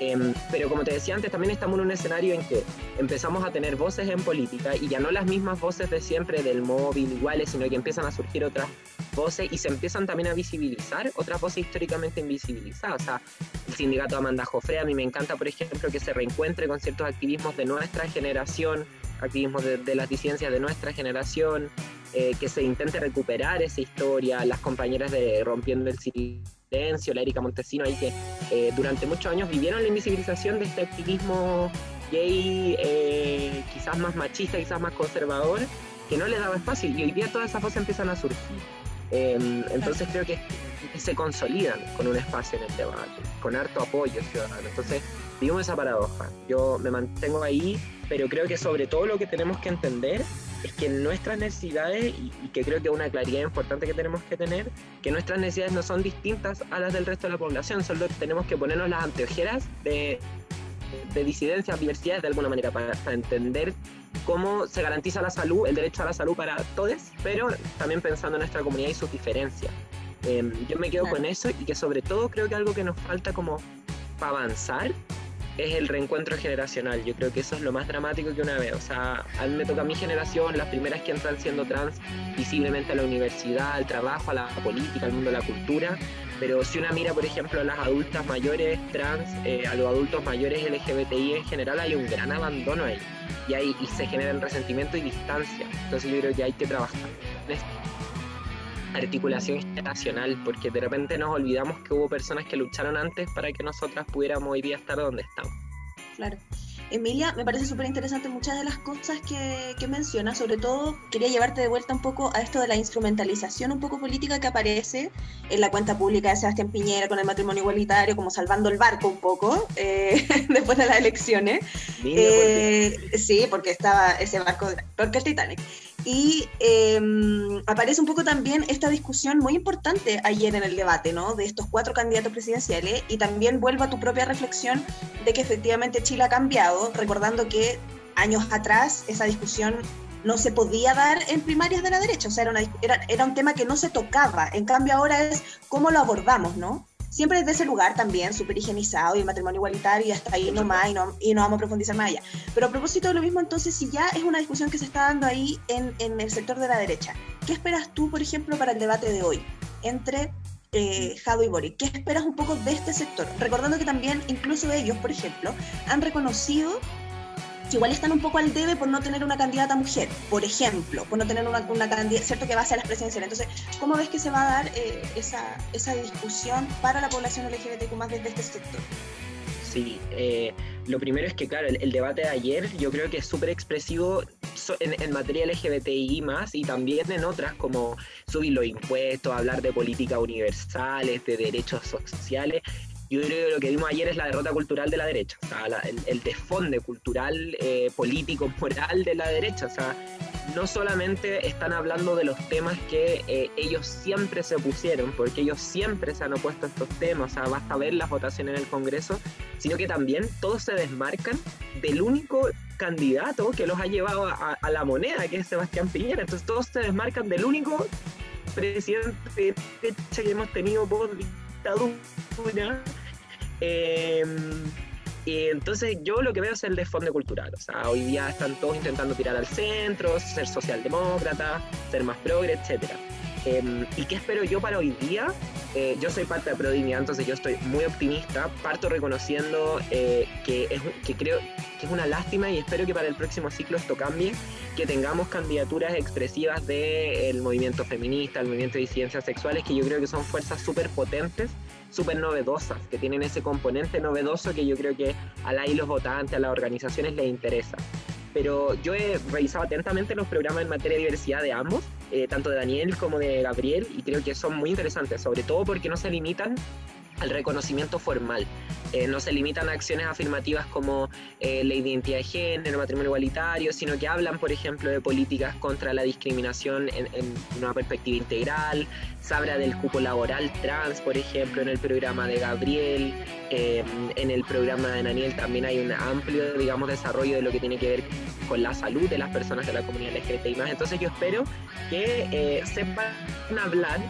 Speaker 6: Em, pero como te decía antes, también estamos en un escenario en que empezamos a tener voces en política y ya no las mismas voces de siempre del móvil iguales, sino que empiezan a surgir otras voces y se empiezan también a visibilizar otras voces históricamente invisibilizadas. O sea, el sindicato Amanda Jofre, a mí me encanta, por ejemplo, que se reencuentre con ciertos activismos de nuestra generación, activismos de, las disidencias de nuestra generación, eh, que se intente recuperar esa historia, las compañeras de Rompiendo el Silencio, la Erika Montesino, ahí que eh, durante muchos años vivieron la invisibilización de este activismo gay, eh, quizás más machista, quizás más conservador, que no les daba espacio y hoy día todas esas voces empiezan a surgir. Em, entonces creo que se consolidan con un espacio en el debate, con harto apoyo ciudadano. Entonces vivimos esa paradoja. Yo me mantengo ahí, pero creo que sobre todo lo que tenemos que entender es que nuestras necesidades, y, que creo que es una claridad importante que tenemos que tener, que nuestras necesidades no son distintas a las del resto de la población, solo tenemos que ponernos las anteojeras de, de disidencias, diversidades de alguna manera, para, entender cómo se garantiza la salud, el derecho a la salud para todos, pero también pensando en nuestra comunidad y sus diferencias. Em, yo me quedo con eso y que sobre todo creo que algo que nos falta como para avanzar es el reencuentro generacional. Yo creo que eso es lo más dramático que una vez. O sea, a mí me toca a mi generación, las primeras que entran siendo trans, visiblemente a la universidad, al trabajo, a la política, al mundo de la cultura. Pero si una mira, por ejemplo, a las adultas mayores trans, eh, a los adultos mayores LGBTI en general, hay un gran abandono ahí. Y, hay, y se genera el resentimiento y distancia. Entonces yo creo que hay que trabajar en esta articulación generacional, porque de repente nos olvidamos que hubo personas que lucharon antes para que nosotras pudiéramos hoy día estar donde estamos.
Speaker 2: Claro. Emilia, me parece súper interesante muchas de las cosas que, que mencionas, sobre todo quería llevarte de vuelta un poco a esto de la instrumentalización un poco política que aparece en la cuenta pública de Sebastián Piñera con el matrimonio igualitario, como salvando el barco un poco eh, después de las elecciones. Eh, sí, porque estaba ese barco, peor que el Titanic. Y em, aparece un poco también esta discusión muy importante ayer en el debate, ¿no? De estos cuatro candidatos presidenciales y también vuelvo a tu propia reflexión de que efectivamente Chile ha cambiado, recordando que años atrás esa discusión no se podía dar en primarias de la derecha, o sea, era, era, era un tema que no se tocaba, en cambio ahora es cómo lo abordamos, ¿no? siempre desde ese lugar también, súper higienizado y el matrimonio igualitario y hasta ahí nomás y no, y no vamos a profundizar más allá. Pero a propósito de lo mismo, entonces, si ya es una discusión que se está dando ahí en, en el sector de la derecha, ¿qué esperas tú, por ejemplo, para el debate de hoy entre eh, Jado y Boric? ¿Qué esperas un poco de este sector? Recordando que también, incluso ellos, por ejemplo, han reconocido que igual están un poco al debe por no tener una candidata mujer, por ejemplo, por no tener una, una candidata, cierto que va a ser las presidenciales. Entonces, ¿cómo ves que se va a dar eh, esa, esa discusión para la población LGBTQ más desde este sector?
Speaker 6: Sí, eh, lo primero es que, claro, el, debate de ayer yo creo que es súper expresivo en, en materia LGBTI más y también en otras como subir los impuestos, hablar de políticas universales, de derechos sociales. Yo creo que lo que vimos ayer es la derrota cultural de la derecha, o sea, la- el, el desfonde cultural, eh, político, moral de la derecha. O sea, no solamente están hablando de los temas que eh, ellos siempre se opusieron, porque ellos siempre se han opuesto a estos temas, o sea, basta ver las votaciones en el Congreso, sino que también todos se desmarcan del único candidato que los ha llevado a, la moneda, que es Sebastián Piñera. Entonces todos se desmarcan del único presidente que hemos tenido por dictadura. Eh, y entonces yo lo que veo es el desfonde cultural. O sea, hoy día están todos intentando tirar al centro, ser socialdemócrata, ser más progre, etc. ¿Y qué espero yo para hoy día? Eh, yo soy parte de Prodignidad, entonces yo estoy muy optimista. Parto reconociendo eh, que, es, que creo que es una lástima y espero que para el próximo ciclo esto cambie, que tengamos candidaturas expresivas del movimiento feminista, el movimiento de disidencias sexuales, que yo creo que son fuerzas súper potentes, súper novedosas, que tienen ese componente novedoso que yo creo que a la y los votantes, a las organizaciones les interesa. Pero yo he revisado atentamente los programas en materia de diversidad de ambos, eh, tanto de Daniel como de Gabriel, y creo que son muy interesantes, sobre todo porque no se limitan al reconocimiento formal. Eh, no se limitan a acciones afirmativas como eh, la identidad de género, matrimonio igualitario, sino que hablan, por ejemplo, de políticas contra la discriminación en, en una perspectiva integral. Se habla del cupo laboral trans, por ejemplo, en el programa de Gabriel. Eh, en el programa de Daniel también hay un amplio, digamos, desarrollo de lo que tiene que ver con la salud de las personas de la comunidad LGBTI+. Entonces yo espero que eh, sepan hablar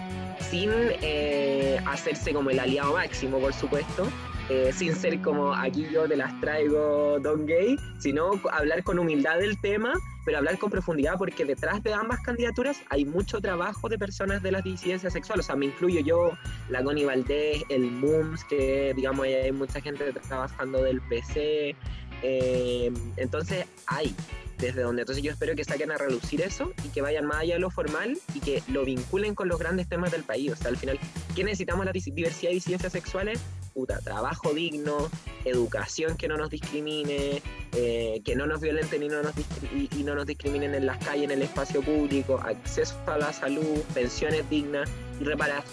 Speaker 6: sin eh, hacerse como el aliado máximo, por supuesto, eh, sin ser como aquí yo te las traigo Don Gay, sino hablar con humildad del tema, pero hablar con profundidad, porque detrás de ambas candidaturas hay mucho trabajo de personas de las disidencias sexuales. O sea, me incluyo yo, la Connie Valdés, el MUMS, que digamos hay mucha gente trabajando del PC. eh, entonces hay desde donde. Entonces yo espero que saquen a relucir eso y que vayan más allá de lo formal y que lo vinculen con los grandes temas del país. O sea, al final, ¿qué necesitamos la diversidad y disidencias sexuales? Puta, trabajo digno, educación que no nos discrimine, eh, que no nos violenten y no nos, y, y no nos discriminen en las calles, en el espacio público, acceso a la salud, pensiones dignas y reparación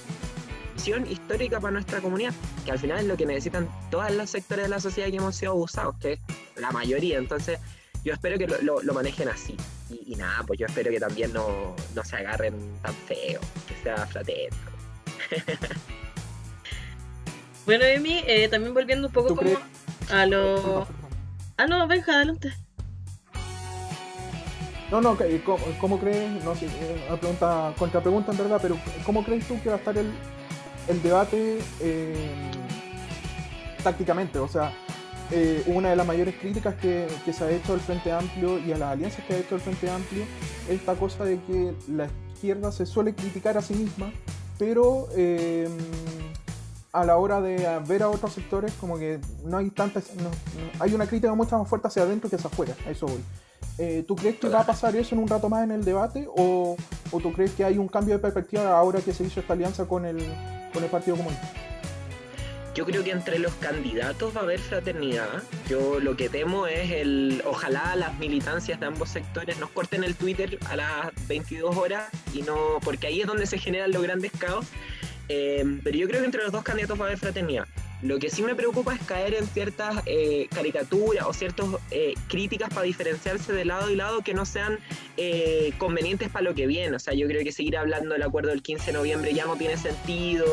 Speaker 6: histórica para nuestra comunidad, que al final es lo que necesitan todos los sectores de la sociedad que hemos sido abusados, que es la mayoría. Entonces, yo espero que lo, lo- lo manejen así. Y, y nada, pues yo espero que también no, no se agarren tan feo, que sea fraterno.
Speaker 1: Bueno, Emi, eh, también volviendo un poco
Speaker 3: ¿Tú
Speaker 1: como a lo... Ah, no, Benja, adelante.
Speaker 3: No, no, que- ¿cómo, cómo crees? No sé, eh, una pregunta, contrapregunta en verdad, pero ¿cómo crees tú que va a estar el, el debate eh, tácticamente? O sea, eh, una de las mayores críticas que, se ha hecho al Frente Amplio y a las alianzas que ha hecho el Frente Amplio es esta cosa de que la izquierda se suele criticar a sí misma, pero eh, a la hora de ver a otros sectores como que no hay tantas, hay una crítica mucho más fuerte hacia adentro que hacia afuera, a eso voy. Eh, ¿Tú crees que va a pasar eso en un rato más en el debate o, o tú crees que hay un cambio de perspectiva ahora que se hizo esta alianza con el, con el Partido Comunista?
Speaker 6: Yo creo que entre los candidatos va a haber fraternidad. Yo lo que temo es el. Ojalá las militancias de ambos sectores nos corten el Twitter a las 22 horas y no. Porque ahí es donde se generan los grandes caos. Eh, pero yo creo que entre los dos candidatos va a haber fraternidad. Lo que sí me preocupa es caer en ciertas eh, caricaturas o ciertas críticas para diferenciarse de lado y lado que no sean eh, convenientes para lo que viene. O sea, yo creo que seguir hablando del acuerdo del 15 de noviembre ya no tiene sentido,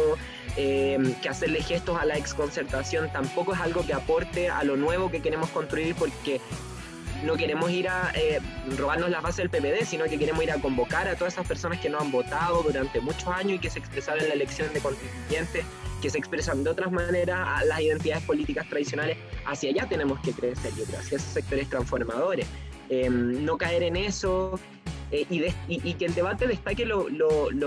Speaker 6: eh, que hacerle gestos a la exconcertación tampoco es algo que aporte a lo nuevo que queremos construir porque no queremos ir a eh, robarnos la base del PPD, sino que queremos ir a convocar a todas esas personas que no han votado durante muchos años y que se expresaron en la elección de constituyentes, que se expresan de otras maneras a las identidades políticas tradicionales. Hacia allá tenemos que crecer, yo creo, hacia esos sectores transformadores. Eh, no caer en eso eh, y, que el debate destaque lo,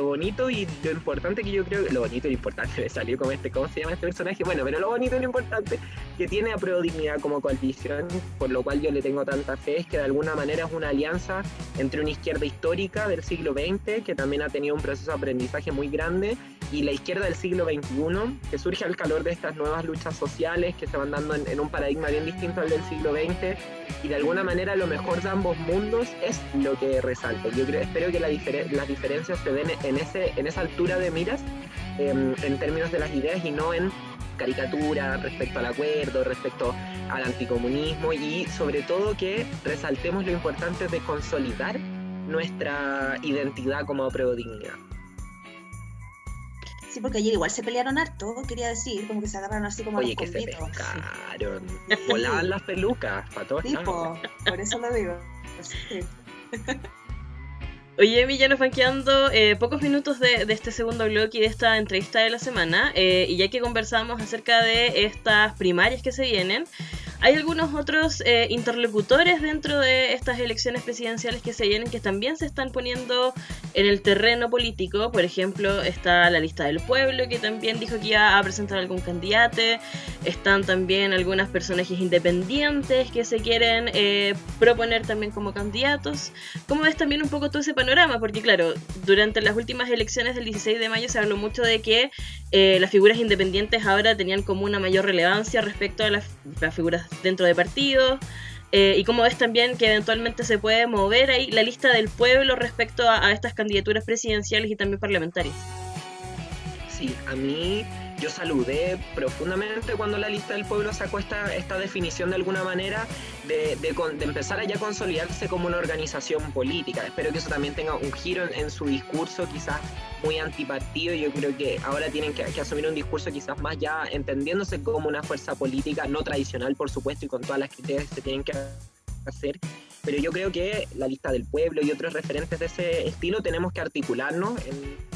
Speaker 6: bonito y lo importante que yo creo, lo bonito y lo importante, me salió como este, ¿cómo se llama este personaje? Bueno, pero lo bonito y lo importante que tiene a Pro Dignidad como coalición, por lo cual yo le tengo tanta fe, es que de alguna manera es una alianza entre una izquierda histórica del siglo XX, que también ha tenido un proceso de aprendizaje muy grande, y la izquierda del siglo XXI, que surge al calor de estas nuevas luchas sociales que se van dando en, un paradigma bien distinto al del siglo XX, y de alguna manera lo mejor de ambos mundos es lo que resalta. Yo espero que la las diferencias se den en esa altura de miras, em, en términos de las ideas y no en caricatura respecto al acuerdo, respecto al anticomunismo y sobre todo que resaltemos lo importante de consolidar nuestra identidad como prodignidad.
Speaker 2: Sí, porque ayer igual se pelearon harto, quería decir, como que se agarraron así como
Speaker 6: Oye, que se pescaron. Volaban las pelucas, para
Speaker 2: Tipo, por eso lo digo.
Speaker 1: Oye, Emi, ya nos van quedando eh, pocos minutos de, este segundo bloque y de esta entrevista de la semana. Eh, y ya que conversamos acerca de estas primarias que se vienen, hay algunos otros eh, interlocutores dentro de estas elecciones presidenciales que se vienen que también se están poniendo en el terreno político. Por ejemplo, está la lista del pueblo que también dijo que iba a presentar algún candidato. Están también algunos personajes independientes que se quieren eh, proponer también como candidatos. ¿Cómo ves también un poco todo ese panorama? Porque claro, durante las últimas elecciones del 16 de mayo se habló mucho de que eh, las figuras independientes ahora tenían como una mayor relevancia respecto a las figuras dentro de partidos. Eh, y cómo ves también que eventualmente se puede mover ahí la lista del pueblo respecto a estas candidaturas presidenciales y también parlamentarias.
Speaker 6: Sí, a mí yo saludé profundamente cuando la lista del pueblo sacó esta, esta definición de alguna manera de, de, empezar a consolidarse como una organización política. Espero que eso también tenga un giro en, su discurso, quizás muy antipartido. Yo creo que ahora tienen que, asumir un discurso quizás más ya entendiéndose como una fuerza política, no tradicional por supuesto, y con todas las criterios que se tienen que hacer. Pero yo creo que la lista del pueblo y otros referentes de ese estilo tenemos que articularnos en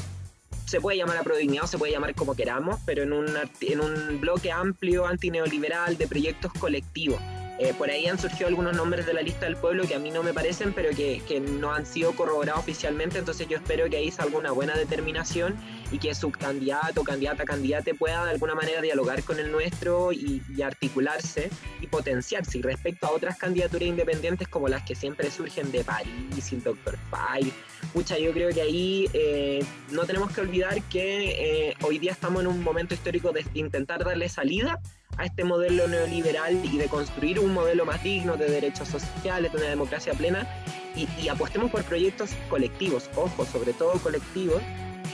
Speaker 6: se puede llamar a prodignidad se puede llamar como queramos, pero en en un bloque amplio antineoliberal de proyectos colectivos. Eh, por ahí han surgido algunos nombres de la lista del pueblo que a mí no me parecen, pero que, que, no han sido corroborados oficialmente, entonces yo espero que ahí salga una buena determinación y que su candidato, candidata, candidate pueda de alguna manera dialogar con el nuestro y, articularse y potenciarse. Y respecto a otras candidaturas independientes como las que siempre surgen de París, el Dr. Fay, pucha, yo creo que ahí eh, no tenemos que olvidar que eh, hoy día estamos en un momento histórico de intentar darle salida a este modelo neoliberal y de construir un modelo más digno de derechos sociales, de una democracia plena, y, apostemos por proyectos colectivos, ojo, sobre todo colectivos,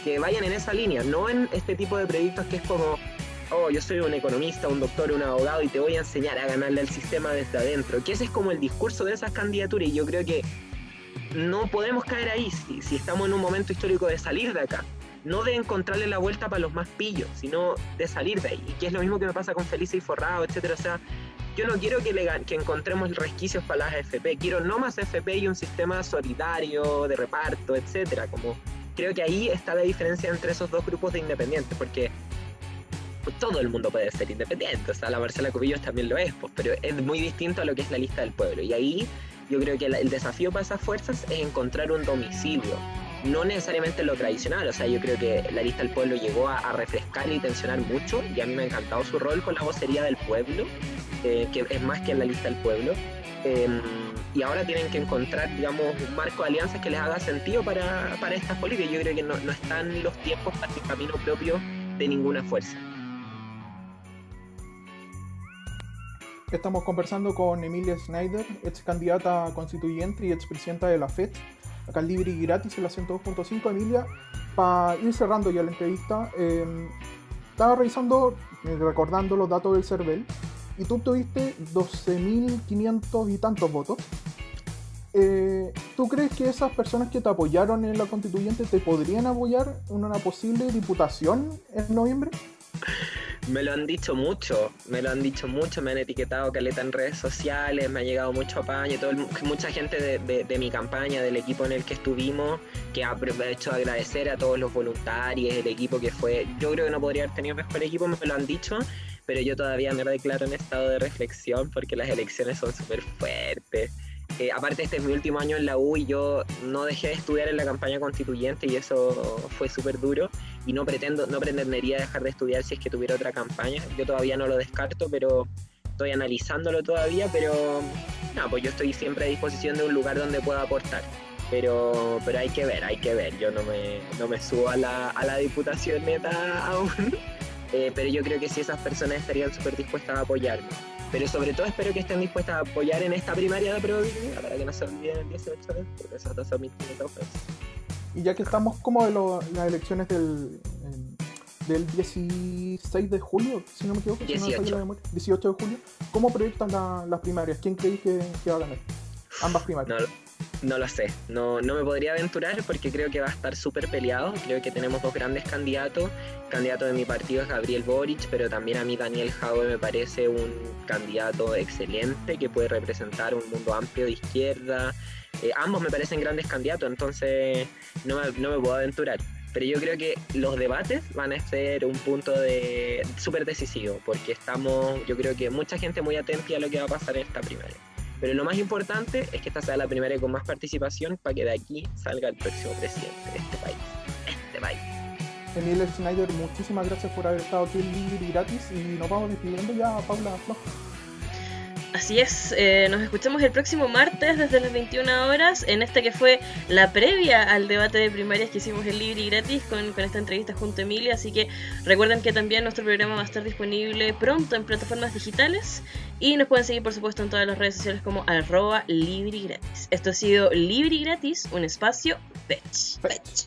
Speaker 6: que vayan en esa línea, no en este tipo de proyectos que es como, oh, yo soy un economista, un doctor, un abogado y te voy a enseñar a ganarle al sistema desde adentro, que ese es como el discurso de esas candidaturas y yo creo que no podemos caer ahí si, si estamos en un momento histórico de salir de acá no de encontrarle la vuelta para los más pillos, sino de salir de ahí. Y que es lo mismo que me pasa con Felice y Forrado, etcétera. O sea, yo no quiero que, le, que encontremos resquicios para las FP, quiero no más FP y un sistema solidario, de reparto, etcétera. Como creo que ahí está la diferencia entre esos dos grupos de independientes, porque todo el mundo puede ser independiente, o sea, la Marcela Cubillos también lo es, pues, pero es muy distinto a lo que es la lista del pueblo. Y ahí yo creo que el desafío para esas fuerzas es encontrar un domicilio no necesariamente lo tradicional, o sea, yo creo que la lista del pueblo llegó a, refrescar y tensionar mucho y a mí me ha encantado su rol con la vocería del pueblo, eh, que es más que en la lista del pueblo. Em, y ahora tienen que encontrar, digamos, un marco de alianzas que les haga sentido para, para estas políticas. Yo creo que no, no están los tiempos para el camino propio de ninguna fuerza.
Speaker 3: Estamos conversando con Emilia Snyder, ex candidata constituyente y ex presidenta de la FED, acá libre y gratis en la 102.5 Emilia. Para ir cerrando ya la entrevista, em, estaba revisando, eh, recordando los datos del CERVEL, y tú tuviste 12.500 y tantos votos. Eh, ¿Tú crees que esas personas que te apoyaron en la constituyente te podrían apoyar en una posible diputación en noviembre?
Speaker 6: Me lo han dicho mucho, me lo han dicho mucho, me han etiquetado caleta en redes sociales, me ha llegado mucho apaño, todo mucha gente de, mi campaña, del equipo en el que estuvimos, que ha hecho agradecer a todos los voluntarios, el equipo que fue, yo creo que no podría haber tenido mejor equipo, me lo han dicho, pero yo todavía me declaro en estado de reflexión porque las elecciones son súper fuertes. Eh, aparte este es mi último año en la U y yo no dejé de estudiar en la campaña constituyente y eso fue súper duro y no pretendo, no pretendería dejar de estudiar si es que tuviera otra campaña. Yo todavía no lo descarto, pero estoy analizándolo todavía, pero no, pues yo estoy siempre a disposición de un lugar donde pueda aportar. Pero, pero hay que ver, hay que ver. Yo no me, no me subo a la, a la diputación neta aún. Eh, pero yo creo que sí esas personas estarían súper dispuestas a apoyarme. Pero sobre todo espero que estén dispuestas a apoyar en esta primaria de probabilidad para que no se olviden el 18 de porque esas dos son mis ofensas.
Speaker 3: Y ya que estamos como de lo- las elecciones del, del 16 de julio, si no me equivoco, si no me falla
Speaker 6: 18.
Speaker 3: la memoria, 18 de julio, ¿cómo proyectan la- las primarias? ¿Quién creéis que, que va a ganar? Ambas primarias.
Speaker 6: No, no lo sé, no, no me podría aventurar porque creo que va a estar súper peleado. Creo que tenemos dos grandes candidatos. El candidato de mi partido es Gabriel Boric, pero también a mí Daniel Jaue me parece un candidato excelente que puede representar un mundo amplio de izquierda. Eh, ambos me parecen grandes candidatos, entonces no me, no me puedo aventurar. Pero yo creo que los debates van a ser un punto de súper decisivo, porque estamos, yo creo que mucha gente muy atenta a lo que va a pasar en esta primaria. Pero lo más importante es que esta sea la primaria con más participación para que de aquí salga el próximo presidente de este país. Este país.
Speaker 3: Emil Schneider, muchísimas gracias por haber estado aquí en Libre y Gratis y nos vamos despidiendo ya, Paula Flo.
Speaker 1: Así es, eh, nos escuchamos el próximo martes desde las 21 horas en esta que fue la previa al debate de primarias que hicimos en Libre y Gratis con, con esta entrevista junto a Emilia, así que recuerden que también nuestro programa va a estar disponible pronto en plataformas digitales y nos pueden seguir por supuesto en todas las redes sociales como arroba. Esto ha sido Libre y Gratis, un espacio Fetch.
Speaker 2: Fetch.